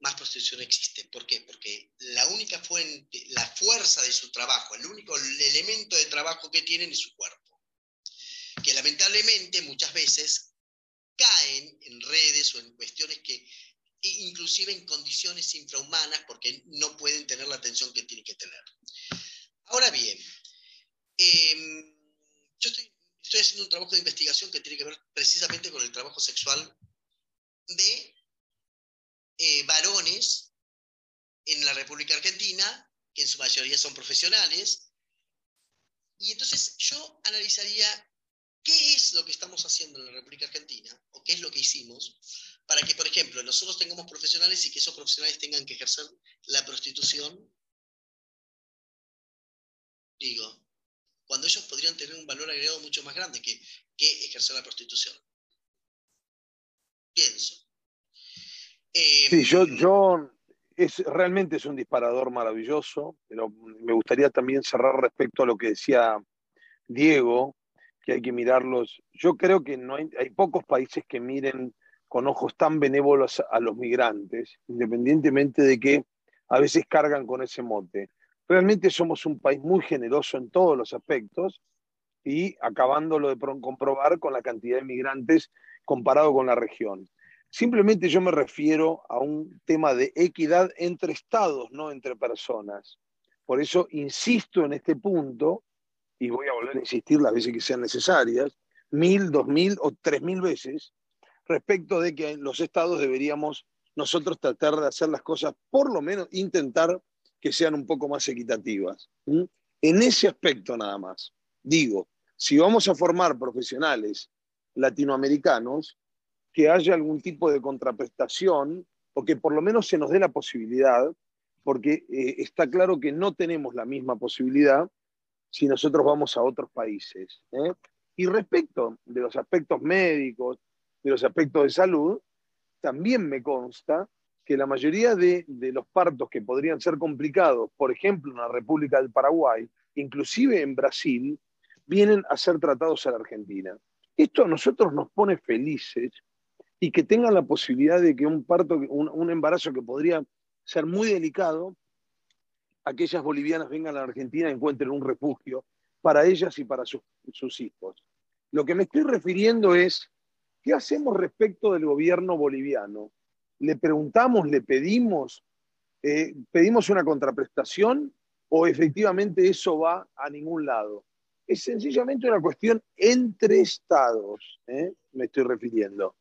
más prostitución existe. ¿Por qué? Porque la única fuente, la fuerza de su trabajo, el único elemento de trabajo que tienen es su cuerpo. Que lamentablemente muchas veces caen en redes o en cuestiones que, inclusive en condiciones infrahumanas, porque no pueden tener la atención que tienen que tener. Ahora bien, em, yo estoy, estoy haciendo un trabajo de investigación que tiene que ver precisamente con el trabajo sexual de eh, varones en la República Argentina, que en su mayoría son profesionales. Y entonces yo analizaría qué es lo que estamos haciendo en la República Argentina, o qué es lo que hicimos, para que, por ejemplo, nosotros tengamos profesionales y que esos profesionales tengan que ejercer la prostitución. Digo, cuando ellos podrían tener un valor agregado mucho más grande que, que ejercer la prostitución. Pienso. Eh, sí, yo, yo es, realmente es un disparador maravilloso, pero me gustaría también cerrar respecto a lo que decía Diego, que hay que mirarlos. Yo creo que no hay, hay pocos países que miren con ojos tan benévolos a los migrantes, independientemente de que a veces cargan con ese mote. Realmente somos un país muy generoso en todos los aspectos y acabándolo de comprobar con la cantidad de migrantes comparado con la región. Simplemente yo me refiero a un tema de equidad entre estados, no entre personas. Por eso insisto en este punto, y voy a volver a insistir las veces que sean necesarias, mil, dos mil o tres mil veces, respecto de que los estados deberíamos nosotros tratar de hacer las cosas, por lo menos intentar que sean un poco más equitativas. En ese aspecto nada más. Digo, si vamos a formar profesionales latinoamericanos, que haya algún tipo de contraprestación o que por lo menos se nos dé la posibilidad, porque eh, está claro que no tenemos la misma posibilidad si nosotros vamos a otros países. ¿eh? Y respecto de los aspectos médicos, de los aspectos de salud, también me consta que la mayoría de, de, los partos que podrían ser complicados, por ejemplo en la República del Paraguay, inclusive en Brasil, vienen a ser tratados a la Argentina. Esto a nosotros nos pone felices y que tengan la posibilidad de que un parto, un, embarazo que podría ser muy delicado, aquellas bolivianas vengan a Argentina y encuentren un refugio para ellas y para sus, hijos. Lo que me estoy refiriendo es, ¿qué hacemos respecto del gobierno boliviano? ¿Le preguntamos, le pedimos, eh, pedimos una contraprestación o efectivamente eso va a ningún lado? es sencillamente una cuestión entre estados, ¿eh? me estoy refiriendo.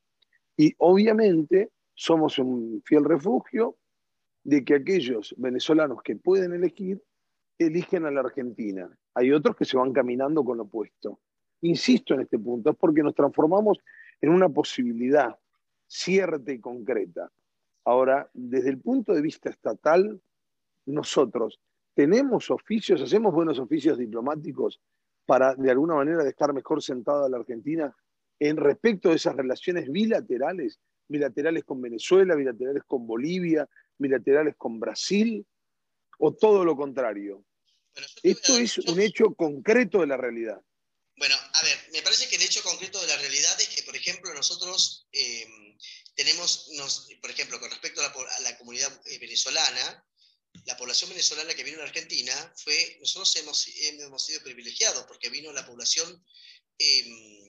Y obviamente somos un fiel refugio de que aquellos venezolanos que pueden elegir, eligen a la Argentina. Hay otros que se van caminando con lo opuesto. Insisto en este punto, es porque nos transformamos en una posibilidad cierta y concreta. Ahora, desde el punto de vista estatal, nosotros tenemos oficios, hacemos buenos oficios diplomáticos para de alguna manera dejar mejor sentada a la Argentina en respecto de esas relaciones bilaterales, bilaterales con Venezuela, bilaterales con Bolivia, bilaterales con Brasil, o todo lo contrario. Esto es un hecho concreto de la realidad. Bueno, a ver, me parece que el hecho concreto de la realidad es que, por ejemplo, nosotros eh, tenemos, por ejemplo, con respecto a la, comunidad eh, venezolana, la población venezolana que vino a Argentina fue, nosotros hemos, hemos sido privilegiados porque vino la población em,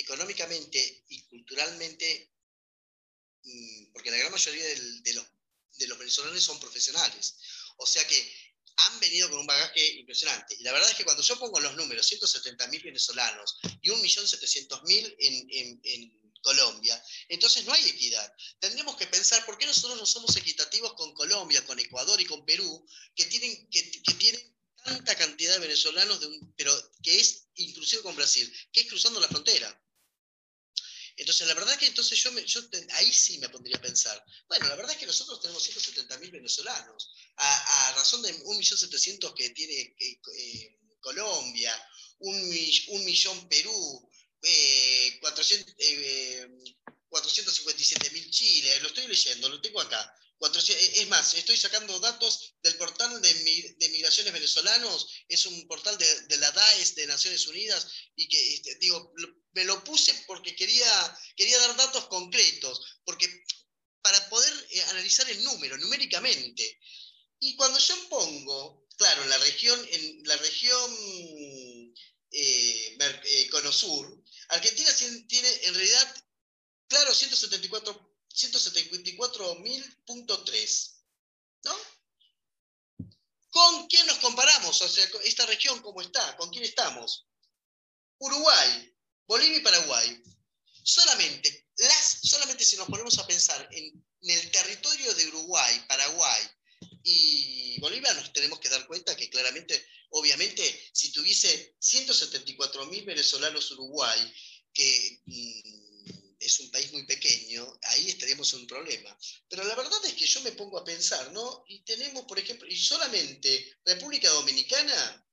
económicamente y culturalmente, mm, porque la gran mayoría de, los, de los venezolanos son profesionales. O sea que han venido con un bagaje impresionante. Y la verdad es que cuando yo pongo los números, 170.000 venezolanos y 1.700.000 en, en, en Colombia. Entonces no hay equidad. Tendremos que pensar por qué nosotros no somos equitativos con Colombia, con Ecuador y con Perú, que tienen, que, tienen tanta cantidad de venezolanos, de pero que es inclusive con Brasil, que es cruzando la frontera. Entonces, la verdad es que entonces yo, ahí sí me pondría a pensar. Bueno, la verdad es que nosotros tenemos 170.000 venezolanos, a, razón de 1.700.000 que tiene eh, eh, Colombia, un, un millón Perú, eh, 457 eh, mil Chile, lo estoy leyendo, lo tengo acá. Eh, es más, estoy sacando datos del portal de, de migraciones venezolanos, es un portal de, la DAES de Naciones Unidas, y que, este, digo, me lo puse porque quería, quería dar datos concretos, porque para poder eh, analizar el número, numéricamente. Y cuando yo pongo, claro, en la región, en la región eh, eh, Conosur, Argentina tiene en realidad, claro, 174 174.000.3, ¿no? ¿Con quién nos comparamos? O sea, esta región, ¿cómo está? ¿Con quién estamos? Uruguay, Bolivia y Paraguay. Solamente, las, solamente si nos ponemos a pensar en, el territorio de Uruguay, Paraguay y Bolivia, nos tenemos que dar cuenta que claramente, obviamente, si tuviese 174.000 venezolanos Uruguay, que mm, es un país muy pequeño, ahí estaríamos en un problema. Pero la verdad es que yo me pongo a pensar, ¿no? Y tenemos, por ejemplo, y solamente República Dominicana,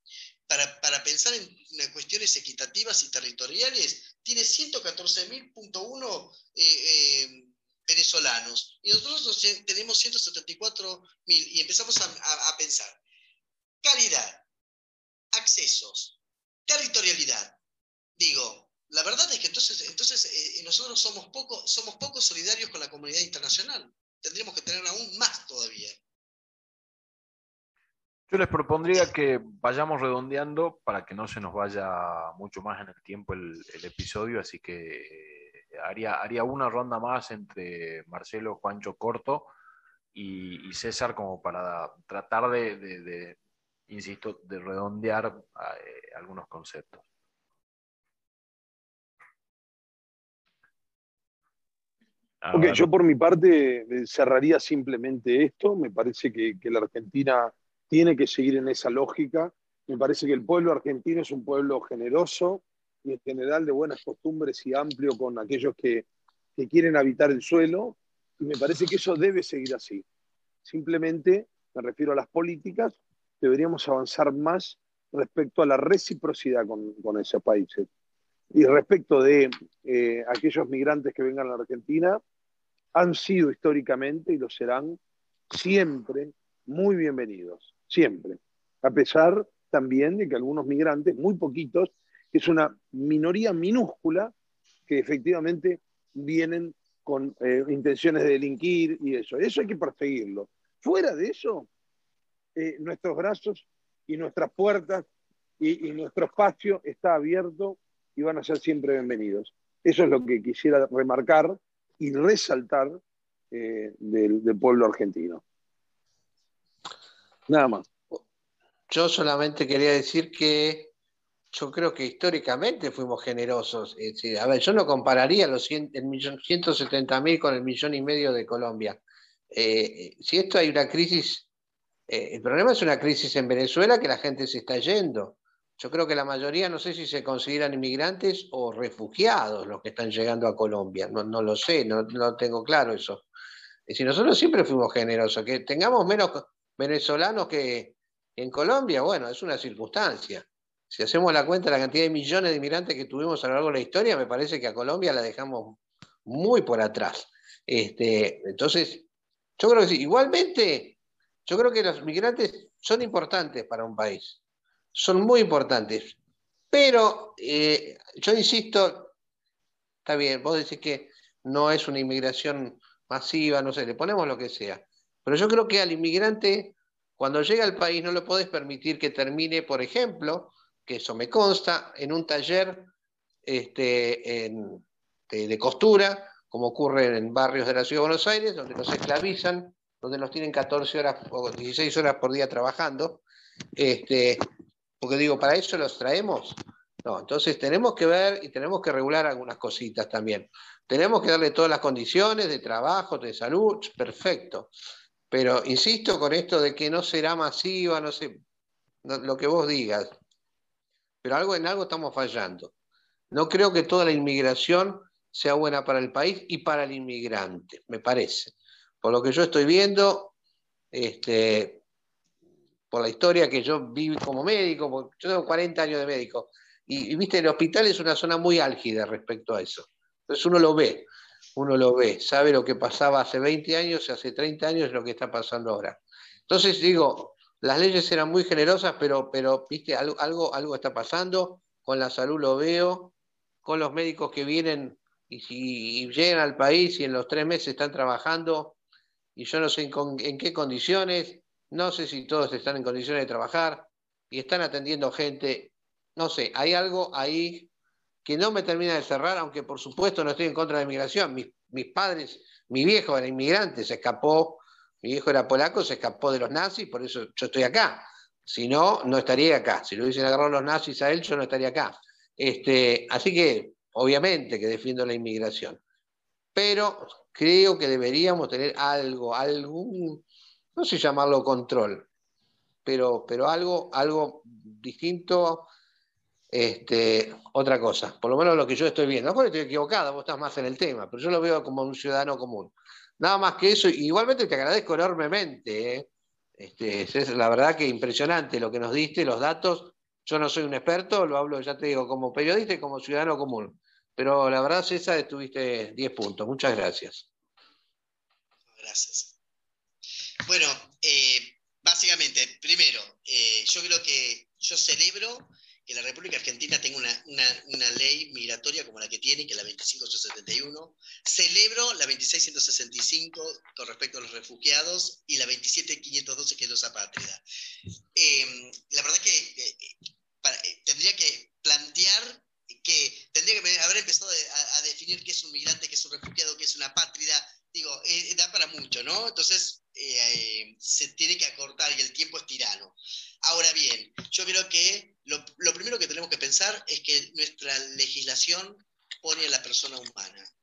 para, pensar en cuestiones equitativas y territoriales, tiene 114.000.1 eh, eh, venezolanos. Y nosotros tenemos 174.000 y empezamos a pensar. Calidad, accesos, territorialidad. Digo, la verdad es que entonces, entonces eh, nosotros somos poco, somos poco solidarios con la comunidad internacional. Tendríamos que tener aún más todavía. Yo les propondría que vayamos redondeando para que no se nos vaya mucho más en el tiempo el, episodio, así que eh, haría, haría una ronda más entre Marcelo, Juancho Corto y, César como para tratar de, insisto, de redondear eh, algunos conceptos. Ok, yo por mi parte eh, cerraría simplemente esto. Me parece que, la Argentina tiene que seguir en esa lógica. Me parece que el pueblo argentino es un pueblo generoso y en general de buenas costumbres y amplio con aquellos que, que quieren habitar el suelo. Y me parece que eso debe seguir así. Simplemente, me refiero a las políticas, deberíamos avanzar más respecto a la reciprocidad con, con esos países. Y respecto de eh, aquellos migrantes que vengan a la Argentina, han sido históricamente y lo serán siempre muy bienvenidos, siempre. A pesar también de que algunos migrantes, muy poquitos, es una minoría minúscula que efectivamente vienen con eh, intenciones de delinquir y eso. Eso hay que perseguirlo. Fuera de eso, eh, nuestros brazos y nuestras puertas y, nuestro espacio está abierto y van a ser siempre bienvenidos. Eso es lo que quisiera remarcar y resaltar eh, del, pueblo argentino. Nada más. Yo solamente quería decir que yo creo que históricamente fuimos generosos. a ver, yo no compararía los el millón, 170 mil con el millón y medio de Colombia. Eh, si esto hay una crisis, eh, el problema es una crisis en Venezuela que la gente se está yendo. Yo creo que la mayoría, no sé si se consideran inmigrantes o refugiados los que están llegando a Colombia. No, no lo sé, no, no tengo claro eso. Si nosotros siempre fuimos generosos, que tengamos menos venezolanos que en Colombia, bueno, es una circunstancia. Si hacemos la cuenta de la cantidad de millones de inmigrantes que tuvimos a lo largo de la historia, me parece que a Colombia la dejamos muy por atrás. Este, entonces, yo creo que sí. Igualmente, yo creo que los migrantes son importantes para un país. Son muy importantes. Pero eh, yo insisto, está bien, vos decís que no es una inmigración masiva, no sé, le ponemos lo que sea. Pero yo creo que al inmigrante, cuando llega al país, no le podés permitir que termine, por ejemplo, que eso me consta, en un taller este, de, costura, como ocurre en barrios de la Ciudad de Buenos Aires, donde los esclavizan, donde los tienen 14 horas o 16 horas por día trabajando. Este, porque digo, ¿para eso los traemos? No, entonces tenemos que ver y tenemos que regular algunas cositas también. Tenemos que darle todas las condiciones de trabajo, de salud, perfecto. Pero insisto con esto de que no será masiva, no sé, lo que vos digas. Pero algo en algo estamos fallando. No creo que toda la inmigración sea buena para el país y para el inmigrante, me parece. Por lo que yo estoy viendo, este, por la historia que yo viví como médico, yo tengo 40 años de médico, y, y, viste, el hospital es una zona muy álgida respecto a eso. Entonces uno lo ve, uno lo ve, sabe lo que pasaba hace 20 años, hace 30 años, lo que está pasando ahora. Entonces digo, las leyes eran muy generosas, pero, pero viste, algo, algo, está pasando, con la salud lo veo, con los médicos que vienen y si llegan al país y en los tres meses están trabajando, y yo no sé en, qué condiciones, no sé si todos están en condiciones de trabajar y están atendiendo gente, no sé, hay algo ahí que no me termina de cerrar, aunque por supuesto no estoy en contra de la inmigración. Mis, mis padres, mi viejo era inmigrante, se escapó, mi viejo era polaco, se escapó de los nazis, por eso yo estoy acá. Si no, no estaría acá. Si lo hubiesen agarrado los nazis a él, yo no estaría acá. Este, así que, obviamente que defiendo la inmigración. Pero creo que deberíamos tener algo, algún, no sé llamarlo control, pero, pero algo, algo distinto este, otra cosa, por lo menos lo que yo estoy viendo. A estoy equivocado, vos estás más en el tema, pero yo lo veo como un ciudadano común. Nada más que eso, igualmente te agradezco enormemente. ¿eh? Este, es la verdad que impresionante lo que nos diste, los datos. Yo no soy un experto, lo hablo, ya te digo, como periodista y como ciudadano común. Pero la verdad, César, estuviste 10 puntos. Muchas gracias. Gracias. Bueno, eh, básicamente, primero, eh, yo creo que yo celebro que la República Argentina tenga una, ley migratoria como la que tiene, que es la 25871. Celebro la 26165 con respecto a los refugiados y la 27512 que es los apátrida. Em, la verdad que eh, eh, tendría que plantear que tendría que haber empezado a, definir qué es un migrante, qué es un refugiado, qué es una apátrida. Digo, eh, da para mucho, ¿no? Entonces, se tiene que acortar y el tiempo es tirano. Ahora bien, yo creo que lo, primero que tenemos que pensar es que nuestra legislación pone a la persona humana.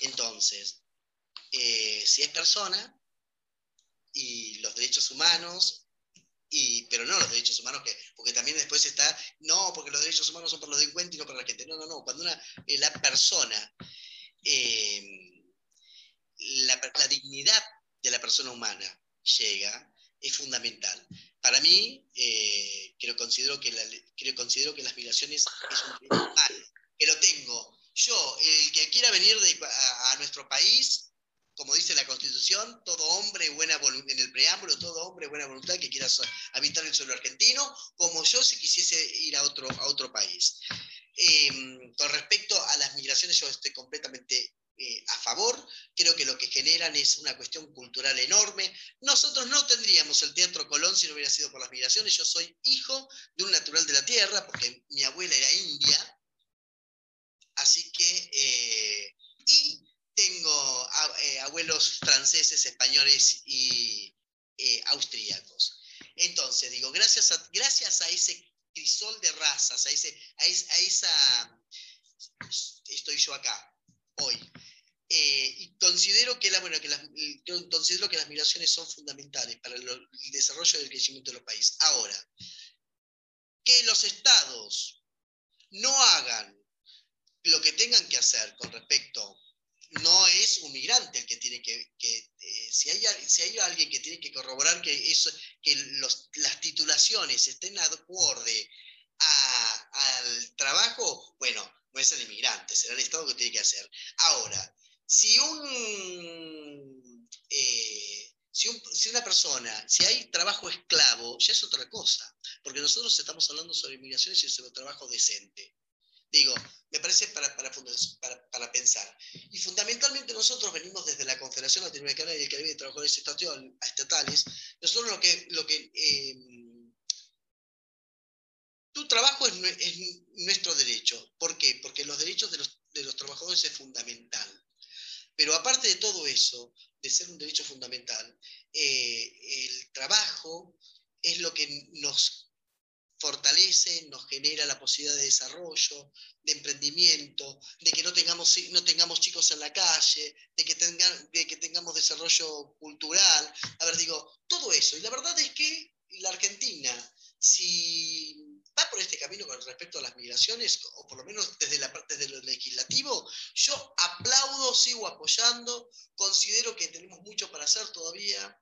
Entonces, eh, si es persona y los derechos humanos, y, pero no los derechos humanos, que, porque también después está, no, porque los derechos humanos son para los delincuentes y no para la gente. No, no, no. Cuando una, eh, la persona, eh, la, la dignidad de la persona humana llega, es fundamental. Para mí, eh, creo, considero que creo, considero que las migraciones es un mal, que lo tengo. Yo, el que quiera venir a, nuestro país, como dice la Constitución, todo hombre buena en el preámbulo, todo hombre buena voluntad que quiera habitar el suelo argentino, como yo si quisiese ir a otro, a otro país. Em, con respecto a las migraciones, yo estoy completamente eh, a favor, creo que lo que generan es una cuestión cultural enorme. Nosotros no tendríamos el Teatro Colón si no hubiera sido por las migraciones. Yo soy hijo de un natural de la tierra, porque mi abuela era india, así que, eh, y tengo eh, abuelos franceses, españoles y austríacos. Entonces, digo, gracias a, gracias a ese crisol de razas, a, ese, a, esa... Estoy yo acá, hoy. Eh, y considero que, la, bueno, que las, considero que las migraciones son fundamentales para el, desarrollo y el crecimiento de los países. Ahora, que los estados no hagan lo que tengan que hacer con respecto no es un migrante el que tiene que, eh, si, hay, si hay alguien que tiene que corroborar que, eso, que las titulaciones estén acorde al trabajo, bueno, no es el inmigrante, será el Estado que tiene que hacer. Ahora, eh, si, una persona, si hay trabajo esclavo, ya es otra cosa, porque nosotros estamos hablando sobre inmigraciones y sobre trabajo decente. Digo, me parece para, pensar. Y fundamentalmente nosotros venimos desde la Confederación Latinoamericana y el Caribe de Trabajadores Estatales. Nosotros lo que... Lo que eh, tu trabajo es, nuestro derecho. ¿Por qué? Porque los derechos de los trabajadores es fundamental. Pero aparte de todo eso, de ser un derecho fundamental, eh, el trabajo es lo que nos fortalece, nos genera la posibilidad de desarrollo, de emprendimiento, de que no tengamos, no tengamos chicos en la calle, de que, de que tengamos desarrollo cultural. A ver, digo, todo eso. Y la verdad es que la Argentina, si va por este camino con respecto a las migraciones, o por lo menos desde la parte de lo legislativo, yo aplaudo, sigo apoyando, considero que tenemos mucho para hacer todavía.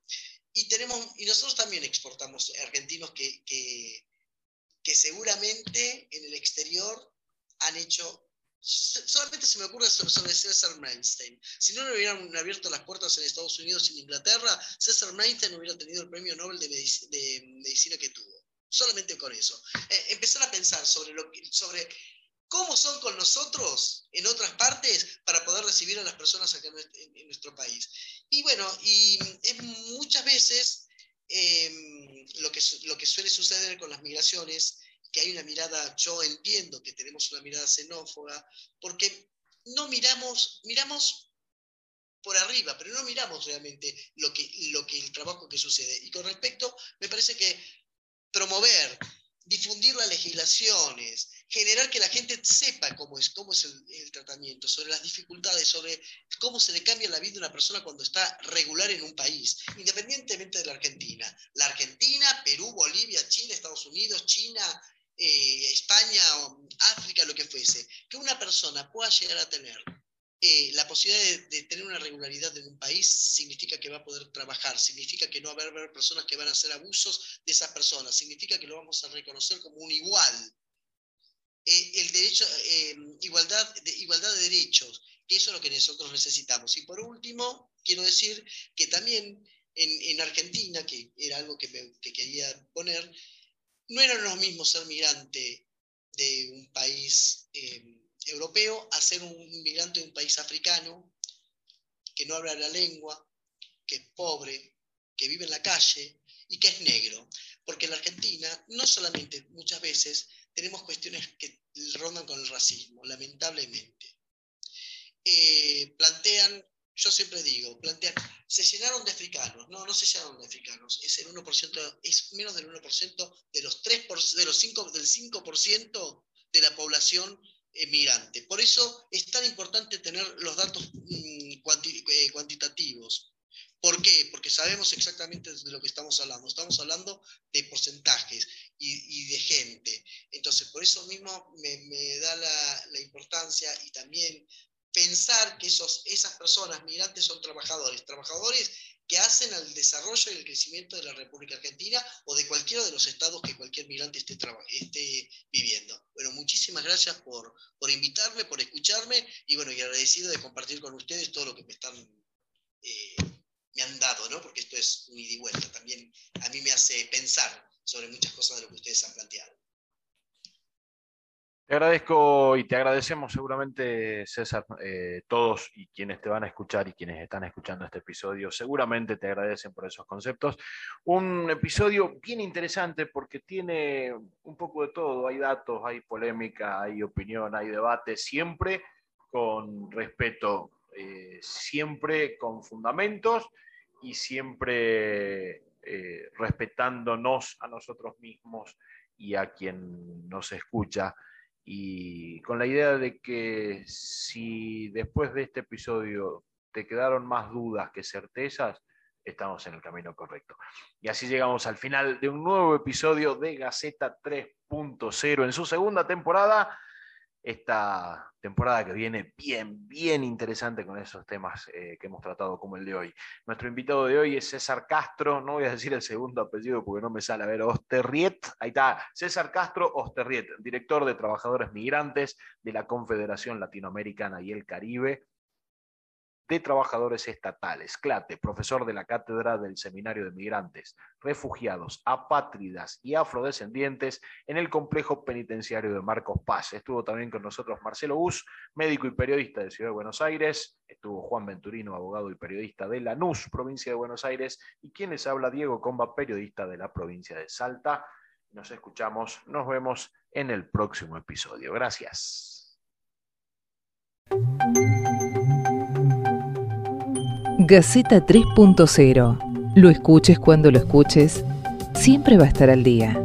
Y, tenemos, y nosotros también exportamos argentinos que, que seguramente en el exterior han hecho solamente se me ocurre sobre César Mainstein. Si no le hubieran abierto las puertas en Estados Unidos y en Inglaterra, César Mainstein hubiera tenido el premio Nobel de, medicina que tuvo. Solamente con eso. Eh, empezar a pensar sobre, sobre cómo son con nosotros en otras partes para poder recibir a las personas acá en, nuestro país. Y bueno, y muchas veces Em, lo, que, lo que suele suceder con las migraciones, que hay una mirada, yo entiendo que tenemos una mirada xenófoba, porque no miramos, miramos por arriba, pero no miramos realmente lo que, lo que el trabajo que sucede. Y con respecto, me parece que promover difundir las legislaciones, generar que la gente sepa cómo es, cómo es el, tratamiento, sobre las dificultades, sobre cómo se le cambia la vida a una persona cuando está regular en un país, independientemente de la Argentina. La Argentina, Perú, Bolivia, Chile, Estados Unidos, China, eh, España, África, lo que fuese. Que una persona pueda llegar a tener eh, la posibilidad de, tener una regularidad en un país significa que va a poder trabajar, significa que no va a haber, personas que van a hacer abusos de esas personas, significa que lo vamos a reconocer como un igual. Eh, el derecho, eh, igualdad, de, igualdad de derechos, que eso es lo que nosotros necesitamos. Y por último, quiero decir que también en, Argentina, que era algo que, que quería poner, no era lo mismo ser migrante de un país europeo a ser un inmigrante de un país africano que no habla la lengua, que es pobre, que vive en la calle y que es negro. Porque en la Argentina no solamente muchas veces tenemos cuestiones que rondan con el racismo, lamentablemente. Eh, plantean, yo siempre digo, plantean, se llenaron de africanos. No, no se llenaron de africanos. Es, el 1%, es menos del 1% de los, 3 de los 5, del 5% de la población emigrante. Por eso es tan importante tener los datos mm, eh, cuantitativos. ¿Por qué? Porque sabemos exactamente de lo que estamos hablando. Estamos hablando de porcentajes y, de gente. Entonces, por eso mismo me, da la, la, importancia y también pensar que esos, esas personas migrantes son trabajadores. Trabajadores que hacen al desarrollo y el crecimiento de la República Argentina o de cualquiera de los estados que cualquier migrante esté, esté viviendo. Bueno, muchísimas gracias por, por invitarme, por escucharme y bueno, y agradecido de compartir con ustedes todo lo que me están... Eh, me han dado, ¿no? Porque esto es un ida y vuelta. También a mí me hace pensar sobre muchas cosas de lo que ustedes han planteado. Te agradezco y te agradecemos seguramente, César, eh, todos y quienes te van a escuchar y quienes están escuchando este episodio, seguramente te agradecen por esos conceptos. Un episodio bien interesante porque tiene un poco de todo, hay datos, hay polémica, hay opinión, hay debate, siempre con respeto, eh, siempre con fundamentos y siempre eh, respetándonos a nosotros mismos y a quien nos escucha. Y con la idea de que si después de este episodio te quedaron más dudas que certezas, estamos en el camino correcto. Y así llegamos al final de un nuevo episodio de Gaceta 3.0 en su segunda temporada esta temporada que viene bien, bien interesante con esos temas eh, que hemos tratado como el de hoy. Nuestro invitado de hoy es César Castro, no voy a decir el segundo apellido porque no me sale, a ver, Osterriet, ahí está, César Castro Osterriet, director de Trabajadores Migrantes de la Confederación Latinoamericana y el Caribe, de Trabajadores Estatales, CLATE, profesor de la Cátedra del Seminario de Migrantes, Refugiados, Apátridas y Afrodescendientes en el Complejo Penitenciario de Marcos Paz. Estuvo también con nosotros Marcelo Bus, médico y periodista de Ciudad de Buenos Aires. Estuvo Juan Venturino, abogado y periodista de Lanús, provincia de Buenos Aires. Y quienes habla Diego Comba, periodista de la provincia de Salta. Nos escuchamos, nos vemos en el próximo episodio. Gracias. Gaceta 3.0. Lo escuches cuando lo escuches, siempre va a estar al día.